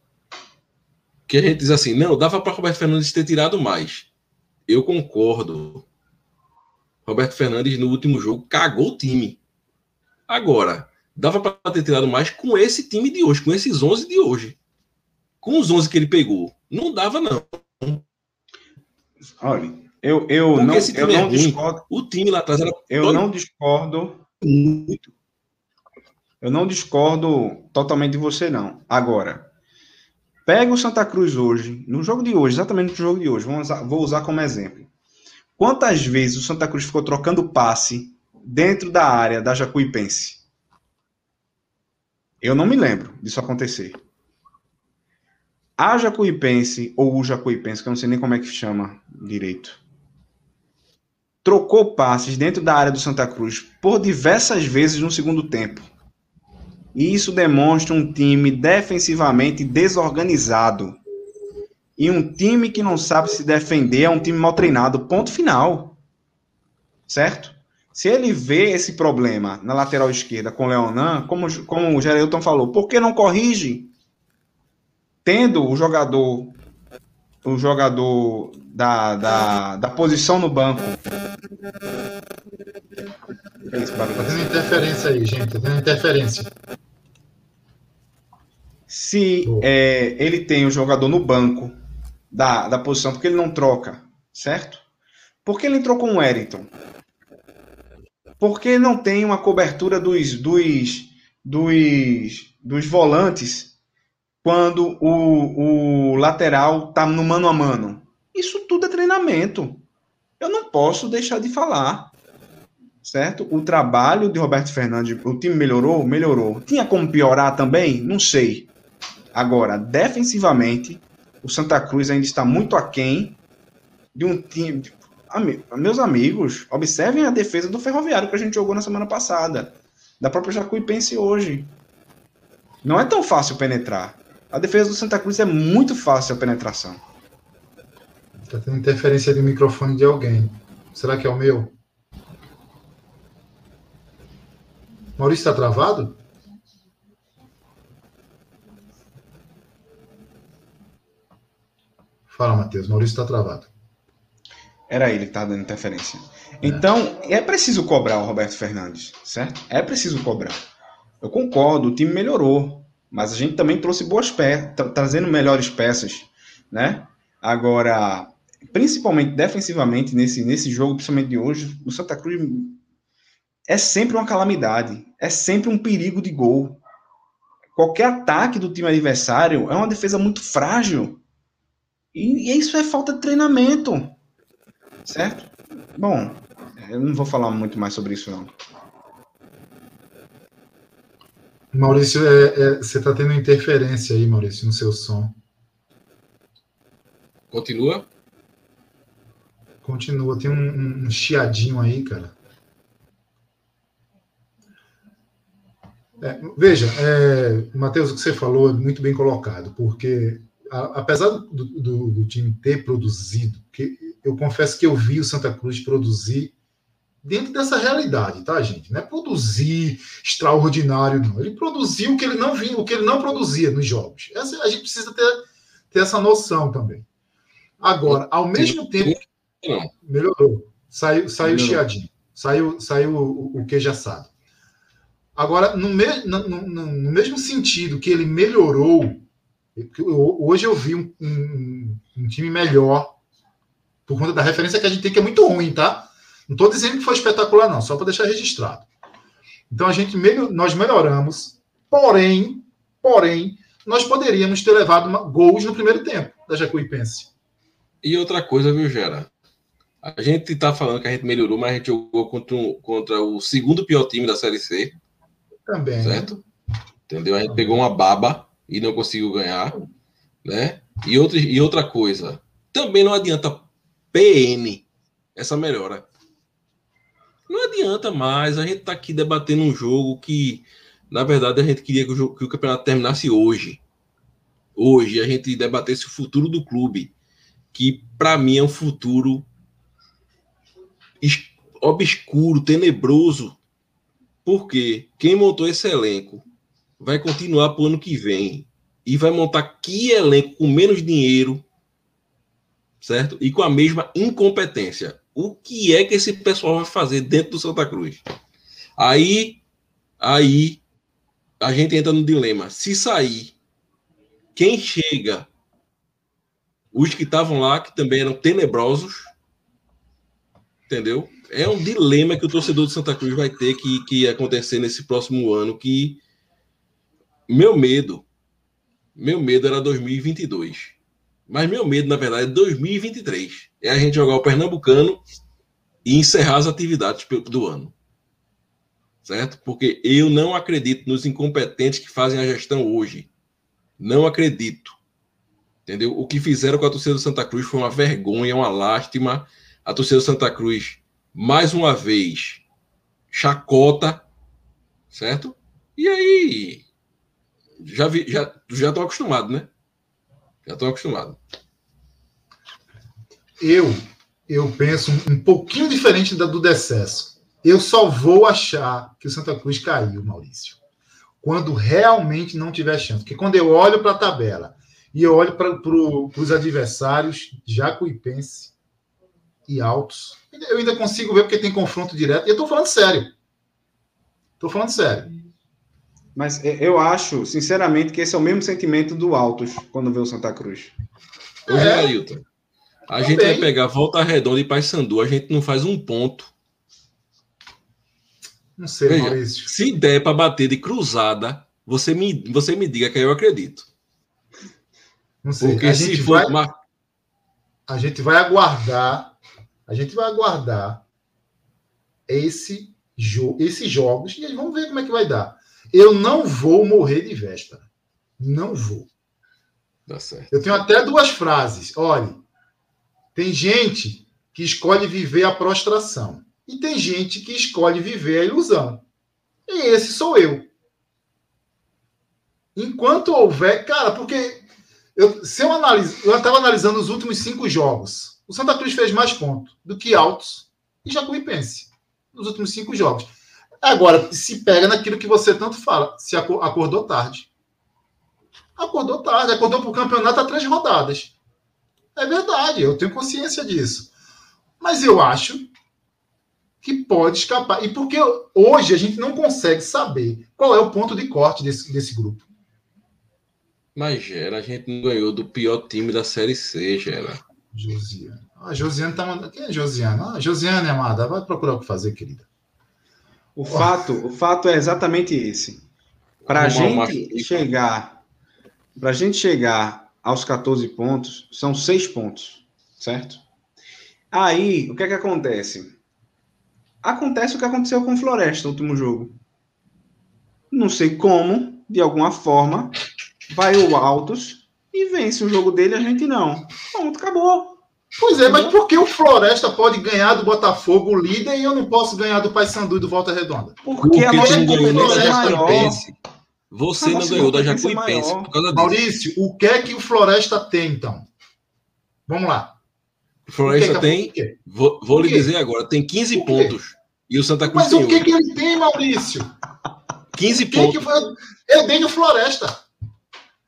que a gente diz assim, não, dava para Roberto Fernandes ter tirado mais. Eu concordo. Roberto Fernandes no último jogo cagou o time. Agora, dava para ter tirado mais com esse time de hoje, com esses 11 de hoje com os 11 que ele pegou, não dava, não.
Olha, eu, eu não, eu não é discordo.
O time lá atrás era.
Eu não discordo. Muito. Eu não discordo totalmente de você, não. Agora, pega o Santa Cruz hoje, no jogo de hoje, exatamente no jogo de hoje, vamos usar, vou usar como exemplo. Quantas vezes o Santa Cruz ficou trocando passe dentro da área da Jacuipense? Eu não me lembro disso acontecer a Jacuipense, ou o Jacuipense, que eu não sei nem como é que chama direito, trocou passes dentro da área do Santa Cruz por diversas vezes no segundo tempo. E isso demonstra um time defensivamente desorganizado. E um time que não sabe se defender é um time mal treinado. Ponto final. Certo? Se ele vê esse problema na lateral esquerda com o Leonan, como, como o Gerelton falou, por que não corrige? Tendo o jogador o jogador da, da, da posição no banco.
Tá tendo interferência aí, gente. Tá tendo interferência.
Se é, ele tem o jogador no banco da, da posição, porque ele não troca, certo? Por que ele entrou com o Wellington? Porque não tem uma cobertura dos, dos, dos, dos volantes quando o, o lateral está no mano a mano. Isso tudo é treinamento. Eu não posso deixar de falar. Certo? O trabalho de Roberto Fernandes, o time melhorou? Melhorou. Tinha como piorar também? Não sei. Agora, defensivamente, o Santa Cruz ainda está muito aquém de um time. Meus amigos, observem a defesa do Ferroviário que a gente jogou na semana passada. Da própria Jacuipense hoje. Não é tão fácil penetrar. A defesa do Santa Cruz é muito fácil a penetração.
Tá tendo interferência do microfone de alguém. Será que é o meu? Maurício está travado? Fala, Matheus. Maurício está travado.
Era ele que estava dando interferência. Então, é preciso cobrar o Roberto Fernandes, certo? É preciso cobrar. Eu concordo, o time melhorou, mas a gente também trouxe boas peças, trazendo melhores peças, né? Agora, principalmente defensivamente nesse, nesse jogo, principalmente de hoje, o Santa Cruz é sempre uma calamidade, é sempre um perigo de gol. Qualquer ataque do time adversário é uma defesa muito frágil. E, e isso é falta de treinamento. Certo? Bom, eu não vou falar muito mais sobre isso, não.
Maurício, é, é, você está tendo interferência aí, Maurício, no seu som.
Continua?
Continua. Tem um, um chiadinho aí, cara. É, veja, é, Matheus, o que você falou é muito bem colocado, porque a, apesar do, do, do, time ter produzido, que eu confesso que eu vi o Santa Cruz produzir dentro dessa realidade, tá, gente? Não é produzir extraordinário, não. Ele produziu o que ele não vinha, o que ele não produzia nos jogos. Essa, a gente precisa ter, ter essa noção também. Agora, ao mesmo tempo. Melhorou. Saiu, saiu melhorou. chiadinho. Saiu, saiu o, o queijo assado. Agora, no, me, no, no, no, mesmo sentido que ele melhorou, hoje eu vi um, um, um, time melhor, por conta da referência que a gente tem, que é muito ruim, tá? Não estou dizendo que foi espetacular, não, só para deixar registrado. Então a gente melhor, nós melhoramos, porém, porém, nós poderíamos ter levado uma, gols no primeiro tempo da Jacuipense.
E outra coisa, viu, Gera? A gente está falando que a gente melhorou, mas a gente jogou contra, um, contra o segundo pior time da Série C.
Também.
Certo? Entendeu? A gente pegou uma baba e não conseguiu ganhar. Né? E, outra, e outra coisa, também não adianta PN essa melhora. Não adianta mais, a gente está aqui debatendo um jogo que, na verdade, a gente queria que o, jogo, que o campeonato terminasse hoje. Hoje, a gente debatesse o futuro do clube, que para mim é um futuro obscuro, tenebroso, porque quem montou esse elenco vai continuar para o ano que vem e vai montar que elenco com menos dinheiro, certo? E com a mesma incompetência. O que é que esse pessoal vai fazer dentro do Santa Cruz? Aí, aí a gente entra no dilema. Se sair, quem chega? Os que estavam lá, que também eram tenebrosos, entendeu? é um dilema que o torcedor de Santa Cruz vai ter que, que acontecer nesse próximo ano, que meu medo, meu medo era 2022. Mas meu medo, na verdade, é 2023. É a gente jogar o Pernambucano e encerrar as atividades do ano. Certo? Porque eu não acredito nos incompetentes que fazem a gestão hoje. Não acredito. Entendeu? O que fizeram com a torcida do Santa Cruz foi uma vergonha, uma lástima. A torcida do Santa Cruz mais uma vez, chacota, certo? E aí, já vi, já já tô acostumado, né? Já tô acostumado.
Eu eu penso um pouquinho diferente da do decesso. Eu só vou achar que o Santa Cruz caiu, Maurício, quando realmente não tiver chance. Porque quando eu olho para a tabela e eu olho para pro, os adversários, Jacuipense e Altos, eu ainda consigo ver porque tem confronto direto. E eu estou falando sério. Estou falando sério.
Mas eu acho, sinceramente, que esse é o mesmo sentimento do Altos quando vê o Santa Cruz.
Ô, é. Ailton, a Também. gente vai pegar Volta Redonda e Paysandu, a gente não faz um ponto.
Não sei, Veja, Maurício.
Se der para bater de cruzada, você me, você me diga que eu acredito.
Não sei. Porque a se for vai, uma... a gente vai aguardar a gente vai aguardar esse jo esses jogos e vamos ver como é que vai dar. Eu não vou morrer de véspera. Não vou.
Dá certo.
Eu tenho até duas frases. Olha, tem gente que escolhe viver a prostração e tem gente que escolhe viver a ilusão. E esse sou eu. Enquanto houver, cara, porque eu, se eu analiso, eu estava analisando os últimos cinco jogos O Santa Cruz fez mais pontos do que Altos e Jacuipense nos últimos cinco jogos. Agora, se pega naquilo que você tanto fala, se acordou tarde. Acordou tarde, acordou para o campeonato há três rodadas. É verdade, eu tenho consciência disso. Mas eu acho que pode escapar. E porque hoje a gente não consegue saber qual é o ponto de corte desse, desse grupo.
Mas, Gera, a gente não ganhou do pior time da Série C, Gera.
Josiane. Ah, Josiane tá mandando. Quem é Josiane? Ah, Josiane, amada, vai procurar o que fazer, querida.
O fato, o fato é exatamente esse. Para a gente chegar, para gente chegar aos 14 pontos, são seis pontos, certo? Aí, o que é que acontece? Acontece o que aconteceu com o Floresta no último jogo. Não sei como, de alguma forma, vai o Altos e vence o jogo dele, a gente não. Pronto, acabou.
Pois é, mas por que o Floresta pode ganhar do Botafogo, o líder, e eu não posso ganhar do Paysandu e do Volta Redonda?
Porque, Porque a nossa competência é maior. Você não ganhou da Jacuipense por causa disso.
Maurício, o que é que o Floresta tem, então? Vamos lá.
O Floresta o que tem. Vou, vou lhe dizer agora, tem 15 pontos. E o Santa Cruz
Mas o que, que ele tem, Maurício?
15 pontos.
Foi... Eu dei no Floresta.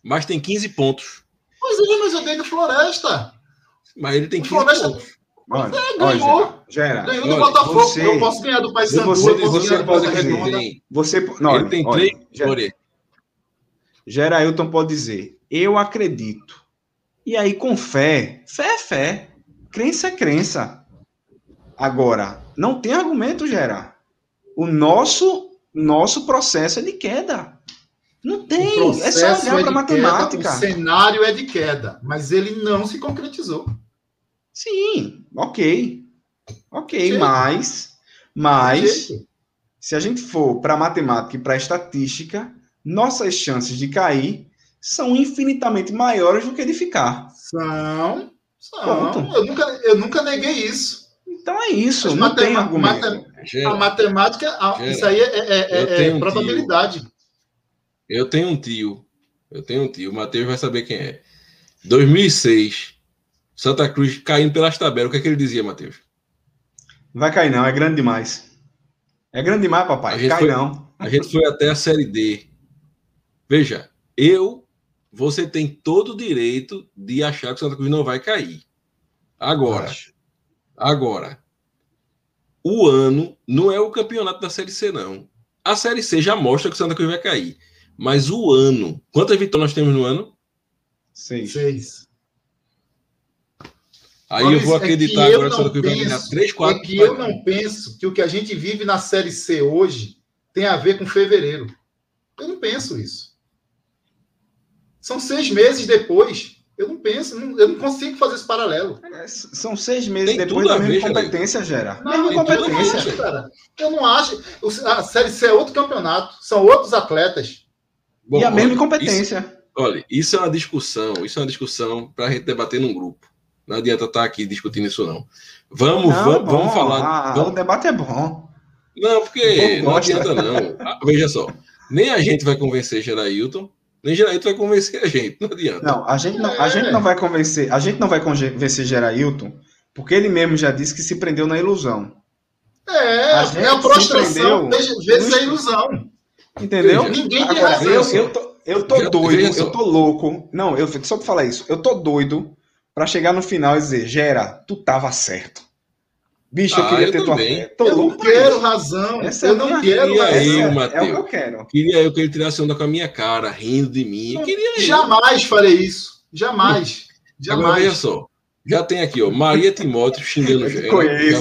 Mas tem 15 pontos.
Pois é, mas eu dei no Floresta.
Mas ele tem 15 Floresta... pontos.
Olha, é, ganhou.
Gera,
ganhou do Botafogo. Você, eu posso ganhar do Paysandu.
Você, você pode dizer. Você, não, ele tem olha, três. Gera Ailton pode dizer: Eu acredito. E aí, com fé, fé é fé. Crença é crença. Agora, não tem argumento, Gera. O nosso, nosso processo é de queda. Não tem. É só olhar é para matemática.
Queda, o cenário é de queda, mas ele não se concretizou.
Sim, ok. Ok, mas, mas se a gente for para matemática e para estatística, nossas chances de cair são infinitamente maiores do que de ficar.
São. são. Eu, nunca, eu nunca neguei isso.
Então é isso, Mas não tem argumento.
a matemática, a, isso aí é, é, é, é probabilidade.
Tio. Eu tenho um tio, eu tenho um tio, o Matheus vai saber quem é. 2006, Santa Cruz caindo pelas tabelas. O que é que ele dizia, Matheus?
Vai cair não, é grande demais. É grande demais, papai. Cai
foi,
não.
A gente foi até a Série D. Veja, eu, você tem todo o direito de achar que o Santa Cruz não vai cair. Agora, agora, o ano não é o campeonato da Série C, não. A Série C já mostra que o Santa Cruz vai cair. Mas o ano, quantas vitórias nós temos no ano?
Seis. Seis.
Aí Mas eu vou é acreditar é agora que o Santa Cruz vai ganhar 3, 4.
É que eu não penso que o que a gente vive na Série C hoje tem a ver com fevereiro. Eu não penso isso. São seis meses depois. Eu não penso, eu não consigo fazer esse paralelo.
É, são seis meses tem depois da mesma competência, Gera.
Não, mesma competência. cara. Eu não acho. A Série C é outro campeonato, são outros atletas.
Bom, e a mesma competência.
Isso, olha, isso é uma discussão, isso é uma discussão para a gente debater num grupo. Não adianta estar tá aqui discutindo isso, não. Vamos, não, vamos, bom, vamos falar. Ah, vamos...
O debate é bom.
Não, porque não adianta, não. Ah, veja só. Nem a gente vai convencer Gerailton, nem Gerailton vai convencer a gente. Não adianta.
Não, a gente não, é. a gente não vai convencer. A gente não vai convencer Gerailton, porque ele mesmo já disse que se prendeu na ilusão.
É, a é a prostração vezes a ilusão.
Entendeu?
Ninguém tem Agora.
Eu, eu tô, eu tô doido, eu tô louco. Não, eu só pra falar isso. Eu tô doido para chegar no final e dizer, Gera, tu tava certo. Bicho, ah, eu queria eu ter
também. tua Eu não quero razão. Essa eu não quero
razão.
Eu,
Mateus, é o que eu quero. Queria eu que ele tirasse onda com a minha cara, rindo de mim. Queria
Jamais farei isso. Jamais. Jamais. Agora,
veja só. Já tem aqui, ó, Maria Timóteo xingando
já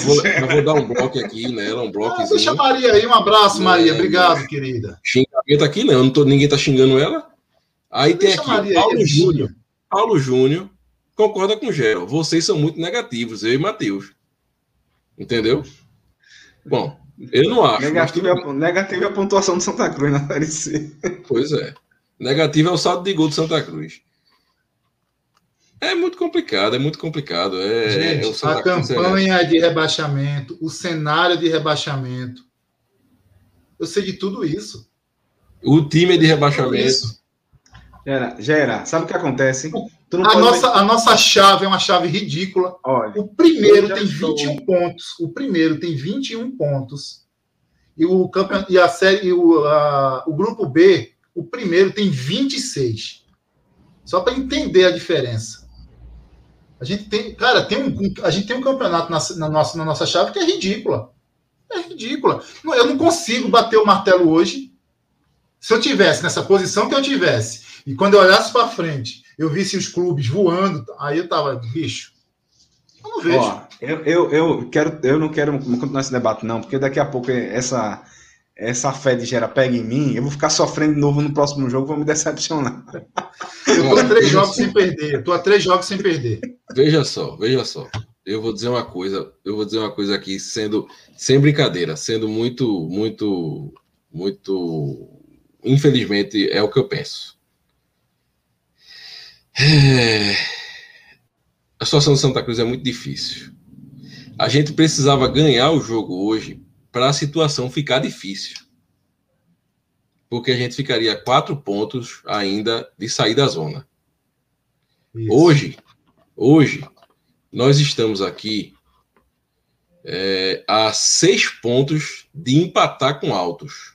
vou,
já vou dar um bloco aqui nela, um bloco. Ah,
deixa a Maria aí, um abraço, é, Maria. Obrigado, querida.
Xingamento aqui não, não tô, ninguém tá xingando ela. Aí deixa tem aqui, Paulo Júnior. Paulo Júnior concorda com o Gero. Vocês são muito negativos, eu e Matheus. Entendeu? Bom, eu não acho.
Negativo, é, a, negativo é a pontuação do Santa Cruz na Série C.
Pois é. Negativo é o saldo de gol do Santa Cruz. É muito complicado, é muito complicado. É,
Gente, é a campanha é... de rebaixamento, o cenário de rebaixamento. Eu sei de tudo isso.
O time é de rebaixamento.
Gera, Gera, sabe o que acontece?
a, nossa, a nossa chave é uma chave ridícula.
Olha,
o primeiro tem 21 estou... pontos. O primeiro tem 21 pontos. E o campeon... e a série e o, a... o grupo B, o primeiro tem 26. Só para entender a diferença. A gente tem, cara, tem um, a gente tem um campeonato na, na, nossa, na nossa chave que é ridícula. É ridícula. Eu não consigo bater o martelo hoje. Se eu tivesse nessa posição que eu tivesse, e quando eu olhasse para frente, eu visse os clubes voando, aí eu tava, bicho. Eu não vejo. Ó,
eu, eu, eu, quero, eu não quero continuar esse debate, não, porque daqui a pouco essa, essa fé de gera pega em mim, eu vou ficar sofrendo de novo no próximo jogo, vou me decepcionar.
Eu tô a três jogos sem perder. Eu tô a três jogos sem perder.
Veja só, veja só. Eu vou dizer uma coisa, eu vou dizer uma coisa aqui, sendo sem brincadeira, sendo muito, muito, muito, infelizmente é o que eu penso. É... A situação do Santa Cruz é muito difícil. A gente precisava ganhar o jogo hoje para a situação ficar difícil. Porque a gente ficaria quatro pontos ainda de sair da zona. Isso. Hoje, hoje, nós estamos aqui é, a seis pontos de empatar com altos.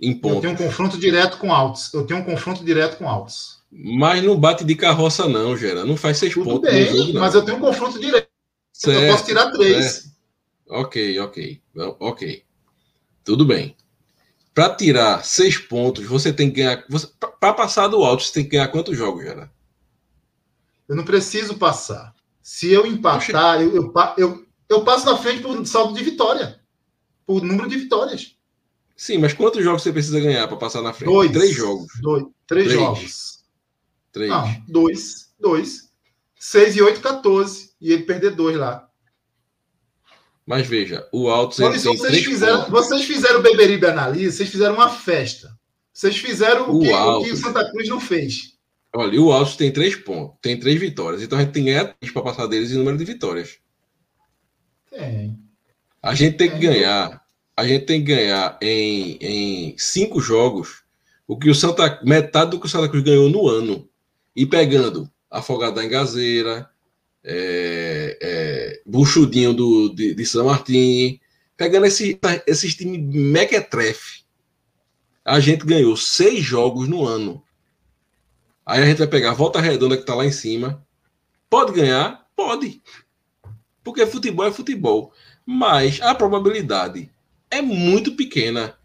Em pontos. Eu tenho um confronto direto com altos. Eu tenho um confronto direto com altos.
Mas não bate de carroça, não, Gera. Não faz seis Tudo pontos.
Bem, jogo, mas eu tenho um confronto direto. Certo, eu posso tirar três.
Ok, ok. Ok. Tudo bem. Para tirar seis pontos, você tem que ganhar. Para passar do alto, você tem que ganhar quantos jogos, Gera?
Eu não preciso passar. Se eu empatar, eu, eu, eu, eu passo na frente por saldo de vitória. Por número de vitórias.
Sim, mas quantos jogos você precisa ganhar para passar na frente?
Dois.
Três jogos.
Dois. Três, Três. jogos.
Três. Não,
dois. Dois. Seis e oito, 14. E ele perder dois lá.
Mas veja, o Altos ele
tem vocês fizeram, pontos. Vocês fizeram Beberibe Analisa, vocês fizeram uma festa. Vocês fizeram o, o, que, o que o Santa Cruz não fez.
Olha, o Altos tem três pontos, tem três vitórias. Então a gente tem três para passar deles em número de vitórias.
Tem.
A gente tem, tem que ganhar. A gente tem que ganhar em, em cinco jogos o que o Santa metade do que o Santa Cruz ganhou no ano e pegando Afogado da Engazeira, é, é, Buchudinho do, de, de São Martin, pegando esse, esses times mequetrefe, a gente ganhou seis jogos no ano. Aí a gente vai pegar a volta redonda que está lá em cima. Pode ganhar? Pode. Porque futebol é futebol. Mas a probabilidade é muito pequena.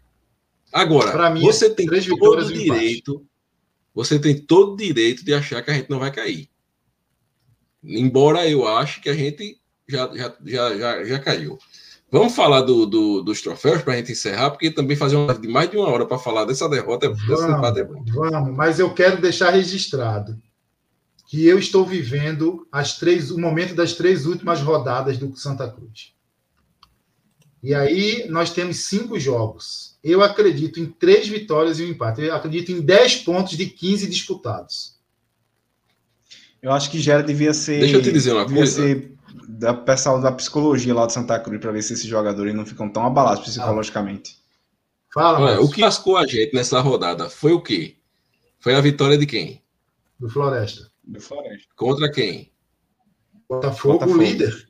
Agora, mim, você tem todo o direito você tem todo o direito de achar que a gente não vai cair. Embora eu ache que a gente já, já, já, já, já caiu. Vamos falar do, do dos troféus para a gente encerrar, porque também fazer uma mais de uma hora para falar dessa derrota é
Vamos, mas eu quero deixar registrado que eu estou vivendo as três, o momento das três últimas rodadas do Santa Cruz. E aí nós temos cinco jogos eu acredito em três vitórias e um empate. Eu acredito em 10 pontos de 15 disputados.
Eu acho que Gera devia ser.
Deixa eu te dizer uma coisa.
Ser da pessoal da psicologia lá de Santa Cruz para ver se esses jogadores não ficam tão abalados psicologicamente.
Fala, Olha, o que lascou a gente nessa rodada foi o quê? Foi a vitória de quem?
Do Floresta.
Do Floresta.
Contra quem?
Botafogo, Botafogo. líder.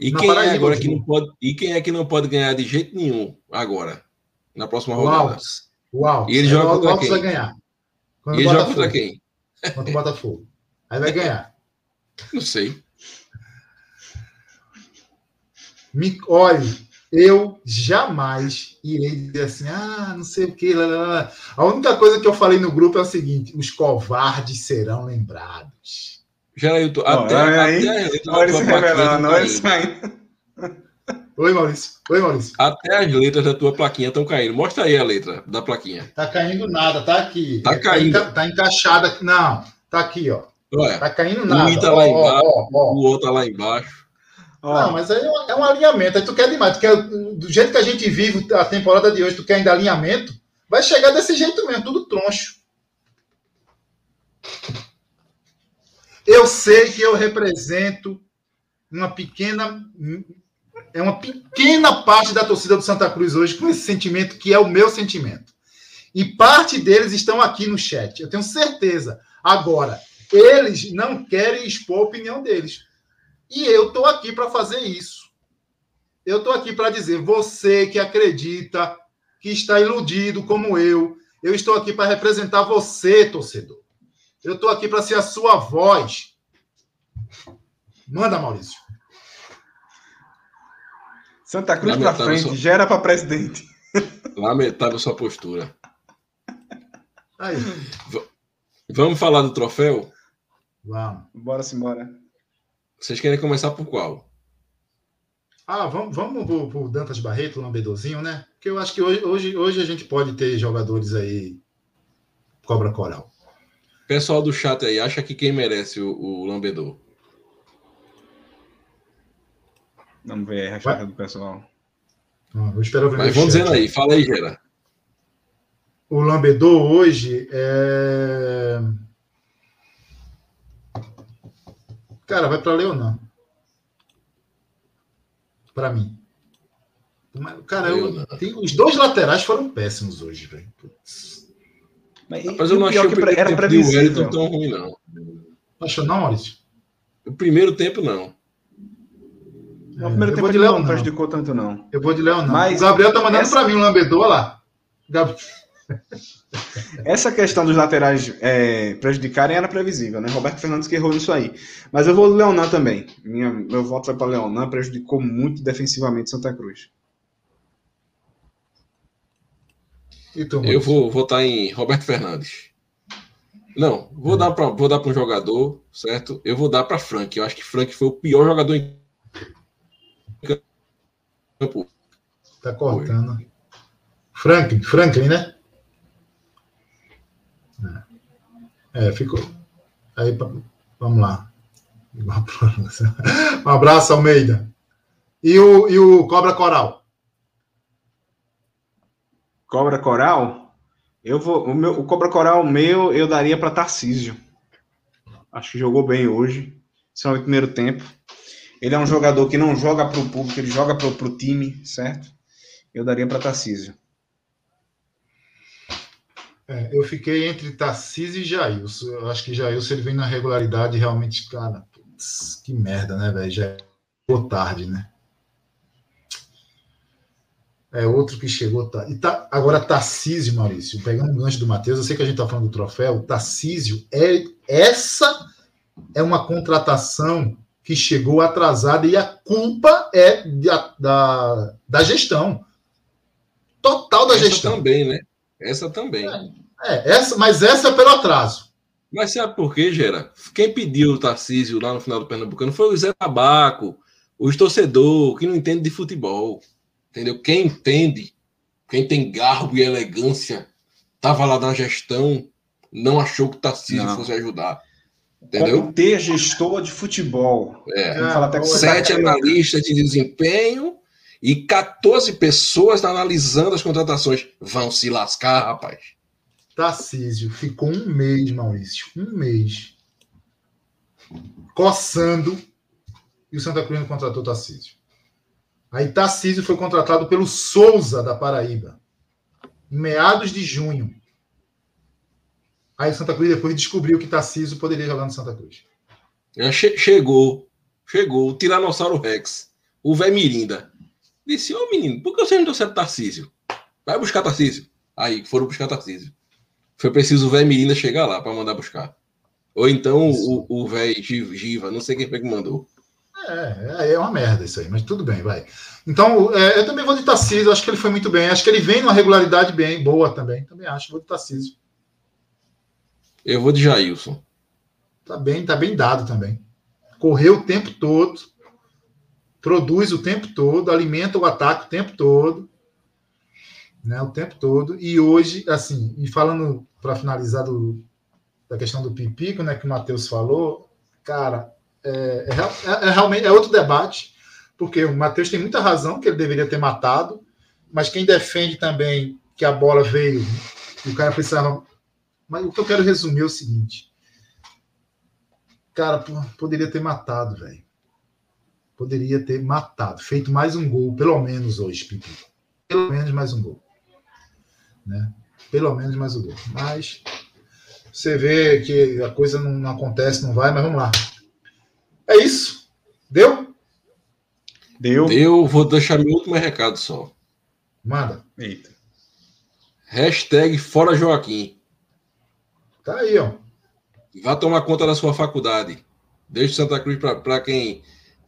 E quem é agora que não pode? E quem é que não pode ganhar de jeito nenhum agora? na próxima rodada. O Altos.
O Altos.
E ele joga contra
o
quem?
vai ganhar.
Quando e ele joga contra quem?
Contra o Botafogo. Aí vai ganhar.
Não sei.
Me, olhe, eu jamais irei dizer assim, ah, não sei o que. Lá, lá, lá. A única coisa que eu falei no grupo é o seguinte: os covardes serão lembrados.
Já eu tô, até,
aí, até, até, olha isso revelando, olha isso aí.
Oi, Maurício. Oi, Maurício.
Até as letras da tua plaquinha estão caindo. Mostra aí a letra da plaquinha.
Tá caindo nada, tá aqui.
Tá caindo.
Tá, tá encaixada. Não, tá aqui, ó.
Olha,
tá caindo nada.
Um tá lá embaixo, ó, ó, o outro tá lá embaixo.
Não, mas aí é um alinhamento. Aí tu quer demais. Tu quer, do jeito que a gente vive a temporada de hoje, tu quer ainda alinhamento, vai chegar desse jeito mesmo, tudo troncho. Eu sei que eu represento uma pequena é uma pequena parte da torcida do Santa Cruz hoje com esse sentimento que é o meu sentimento. E parte deles estão aqui no chat, eu tenho certeza. Agora, eles não querem expor a opinião deles. E eu estou aqui para fazer isso. Eu estou aqui para dizer, você que acredita, que está iludido como eu, eu estou aqui para representar você, torcedor. Eu estou aqui para ser a sua voz. Manda, Maurício.
Santa Cruz para frente, sua... gera para presidente.
Lamentável sua postura. Aí. Vamos falar do troféu?
Vamos. Bora embora.
Vocês querem começar por qual?
Ah, vamos, vamos pro, pro Dantas Barreto, Lambedozinho, né? Porque eu acho que hoje, hoje, hoje a gente pode ter jogadores aí Cobra Coral.
Pessoal do chat aí, acha que quem merece o, o Lambedor?
Vamos ver a resposta do pessoal.
Ah, vou esperar
Mas vamos dizendo aí, fala aí, Gera.
O Lambedor hoje é. Cara, vai para Leonan. Para mim. Cara, eu, tem, os dois laterais foram péssimos hoje, velho.
Mas, Mas eu não achei que era previsível. tão ruim, não.
Achou não, Maurício?
O primeiro tempo, não.
É, o primeiro tempo de Leão não prejudicou tanto, não.
Eu vou de Leão, não. Mas o Gabriel tá mandando essa... para mim um lambedor lá. Gabriel.
Essa questão dos laterais é, prejudicarem era previsível, né? Roberto Fernandes que errou nisso aí. Mas eu vou Leonan também. Minha, meu voto vai para Leonan, prejudicou muito defensivamente Santa Cruz.
Tu, eu vou votar em Roberto Fernandes. Não, vou é. dar para vou dar para um jogador, certo? Eu vou dar para Frank. Eu acho que Frank foi o pior jogador em
campo. Tá cortando. Franklin, Franklin, né? É, ficou. Aí, vamos lá. Um abraço, Almeida. E o, e o Cobra Coral?
Cobra Coral? Eu vou, o, meu, o Cobra Coral meu eu daria para Tarcísio. Acho que jogou bem hoje, só no primeiro tempo. Ele é um jogador que não joga para o público, ele joga para o time, certo? Eu daria para Tarcísio.
É, eu fiquei entre Tarcísio e Jailson. Eu acho que Jailson ele vem na regularidade realmente, cara, putz, que merda, né, velho? Já chegou tarde, né? É outro que chegou tarde. E tá, agora, Tarcísio, Maurício, pegando o gancho do Matheus, eu sei que a gente tá falando do troféu. Tarcísio, é, essa é uma contratação que chegou atrasada e a culpa é da, da, da gestão. Total da
Essa
gestão.
também, né? Essa também.
É, é, essa, mas essa é pelo atraso.
Mas sabe por quê, Gera? Quem pediu o Tarcísio lá no final do Pernambucano foi o Zé Tabaco, os torcedores que não entendem de futebol. Entendeu? Quem entende, quem tem garbo e elegância, estava lá na gestão, não achou que o Tarcísio não. fosse ajudar. Entendeu?
Comitê gestor de futebol.
É. até Sete analistas de desempenho e 14 pessoas analisando as contratações. Vão se lascar, rapaz.
Tarcísio ficou um mês, Maurício, um mês, coçando, e o Santa Cruz não contratou Tarcísio. Aí Tarcísio foi contratado pelo Souza da Paraíba, em meados de junho. Aí o Santa Cruz depois descobriu que Tarcísio poderia jogar no Santa Cruz.
Chegou, chegou o Tiranossauro Rex, o Vé Mirinda. Disse, ô menino, por que você não deu certo Tarcísio? Vai buscar Tarcísio. Aí foram buscar Tarcísio. Foi preciso o Vé Mirinda chegar lá para mandar buscar. Ou então o, o velho Giva, não sei quem foi que mandou.
É, é uma merda isso aí, mas tudo bem, vai. Então, é, eu também vou de Tarcísio, acho que ele foi muito bem. Acho que ele vem numa regularidade bem boa também. Também acho, vou de Tarcísio.
Eu vou de Jailson.
Tá bem, tá bem dado também. Correu o tempo todo, produz o tempo todo, alimenta o ataque o tempo todo, né? O tempo todo. E hoje, assim, e falando para finalizar do, da questão do Pipico, né, que o Matheus falou, cara, é, é, é, é realmente é outro debate, porque o Matheus tem muita razão que ele deveria ter matado, mas quem defende também que a bola veio e o cara precisava mas o que eu quero resumir é o seguinte. Cara, poderia ter matado, velho. Poderia ter matado. Feito mais um gol, pelo menos hoje, Pipi. Pelo menos mais um gol. Né? Pelo menos mais o gol. Mas você vê que a coisa não, não acontece, não vai, mas vamos lá. É isso. Deu?
Deu. Deu. Vou deixar meu último recado só.
Manda.
Eita.
Hashtag Fora Joaquim.
Tá aí, ó.
Vá tomar conta da sua faculdade. Deixe Santa Cruz para quem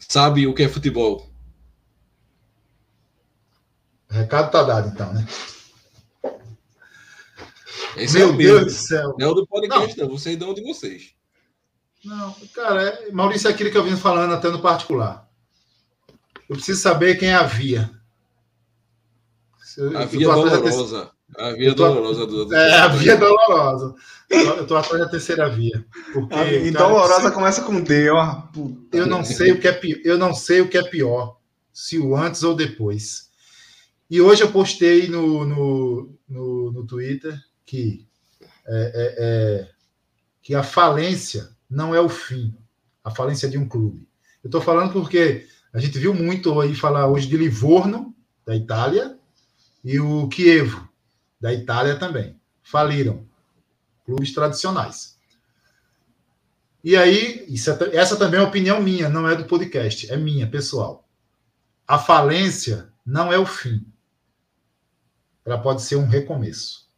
sabe o que é futebol.
O recado tá dado, então, né?
Esse Meu é Deus do céu. Não é o do podcast, não. não. Vocês dão de vocês.
Não, cara, é... Maurício é aquilo que eu vim falando até no particular. Eu preciso saber quem é a via.
a via dolorosa. A via tô... dolorosa do.
É, a via dolorosa. Eu tô atrás da terceira via. Porque, a
via cara, dolorosa se... começa com D, ó.
Puta eu não sei o que é pior. Eu não sei o que é pior. Se o antes ou depois. E hoje eu postei no, no, no, no Twitter que, é, é, é, que a falência não é o fim. A falência de um clube. Eu estou falando porque a gente viu muito aí falar hoje de Livorno, da Itália, e o Chievo, da Itália também. Faliram. Clubes tradicionais. E aí, é, essa também é opinião minha, não é do podcast, é minha, pessoal. A falência não é o fim. Ela pode ser um recomeço.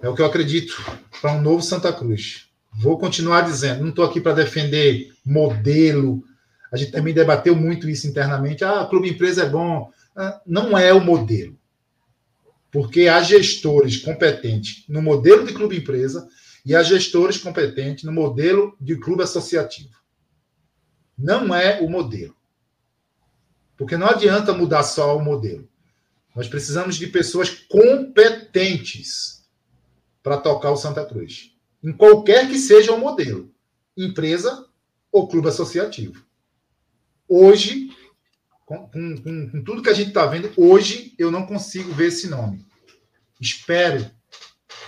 É o que eu acredito para um novo Santa Cruz. Vou continuar dizendo, não estou aqui para defender modelo. A gente também debateu muito isso internamente. Ah, clube empresa é bom. Ah, não é o modelo. Porque há gestores competentes no modelo de clube empresa e há gestores competentes no modelo de clube associativo. Não é o modelo. Porque não adianta mudar só o modelo. Nós precisamos de pessoas competentes para tocar o Santa Cruz. Em qualquer que seja o modelo, empresa ou clube associativo. Hoje, com, com, com tudo que a gente está vendo, hoje eu não consigo ver esse nome. Espero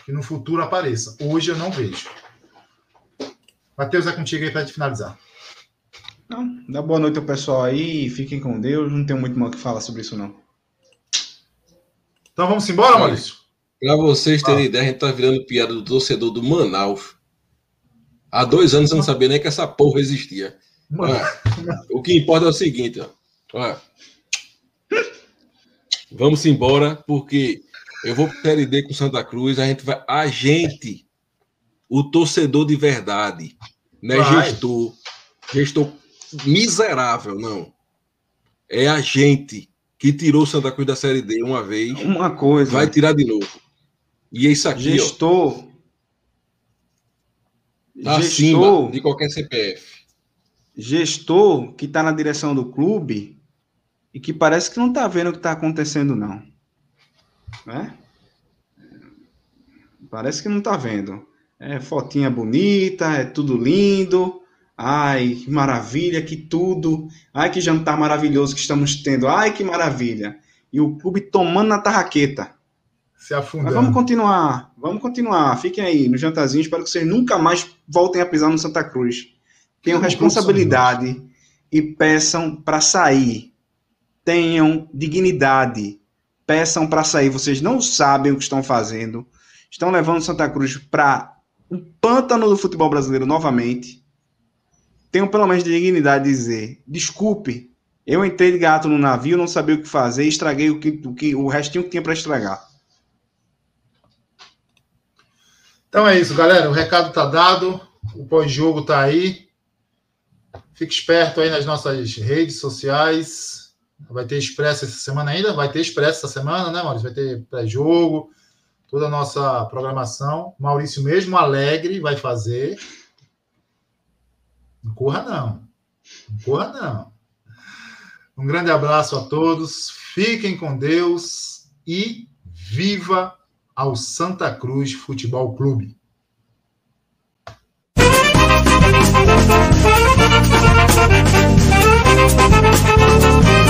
que no futuro apareça. Hoje eu não vejo. Matheus, é contigo aí para gente finalizar.
Não, dá boa noite ao pessoal aí, fiquem com Deus, não tenho muito mal que falar sobre isso não.
Então vamos embora, Maurício?
Para vocês terem ah. ideia, a gente tá virando piada do torcedor do Manaus. Há dois anos eu não sabia nem que essa porra existia. o que importa é o seguinte, ó. Vamos embora, porque eu vou para Série D com Santa Cruz, a gente vai. A gente, o torcedor de verdade, não é vai. gestor, gestor miserável, não. É a gente que tirou Santa Cruz da Série D uma vez.
Uma coisa.
Vai tirar de novo. E é isso aqui.
Gestor.
Ó, tá gestor de qualquer CPF.
Gestor que está na direção do clube e que parece que não está vendo o que está acontecendo, não. Né? Parece que não está vendo. É fotinha bonita, é tudo lindo. Ai, que maravilha, que tudo. Ai, que jantar maravilhoso que estamos tendo. Ai, que maravilha. E o clube tomando na tarraqueta.
Se afundando.
Mas vamos continuar. Vamos continuar. Fiquem aí no jantarzinho. Espero que vocês nunca mais voltem a pisar no Santa Cruz. Tenham responsabilidade e peçam para sair. Tenham dignidade. Peçam para sair. Vocês não sabem o que estão fazendo. Estão levando Santa Cruz para um pântano do futebol brasileiro novamente tenho pelo menos de dignidade de dizer: desculpe, eu entrei de gato no navio, não sabia o que fazer, estraguei o, que, o, que, o restinho que tinha para estragar.
Então é isso, galera. O recado tá dado, o pós-jogo tá aí. Fique esperto aí nas nossas redes sociais. Vai ter expresso essa semana ainda? Vai ter expresso essa semana, né, Maurício? Vai ter pré-jogo, toda a nossa programação. Maurício, mesmo alegre, vai fazer. Não corra, não. Não corra, não. Um grande abraço a todos. Fiquem com Deus e viva ao Santa Cruz Futebol Clube. Música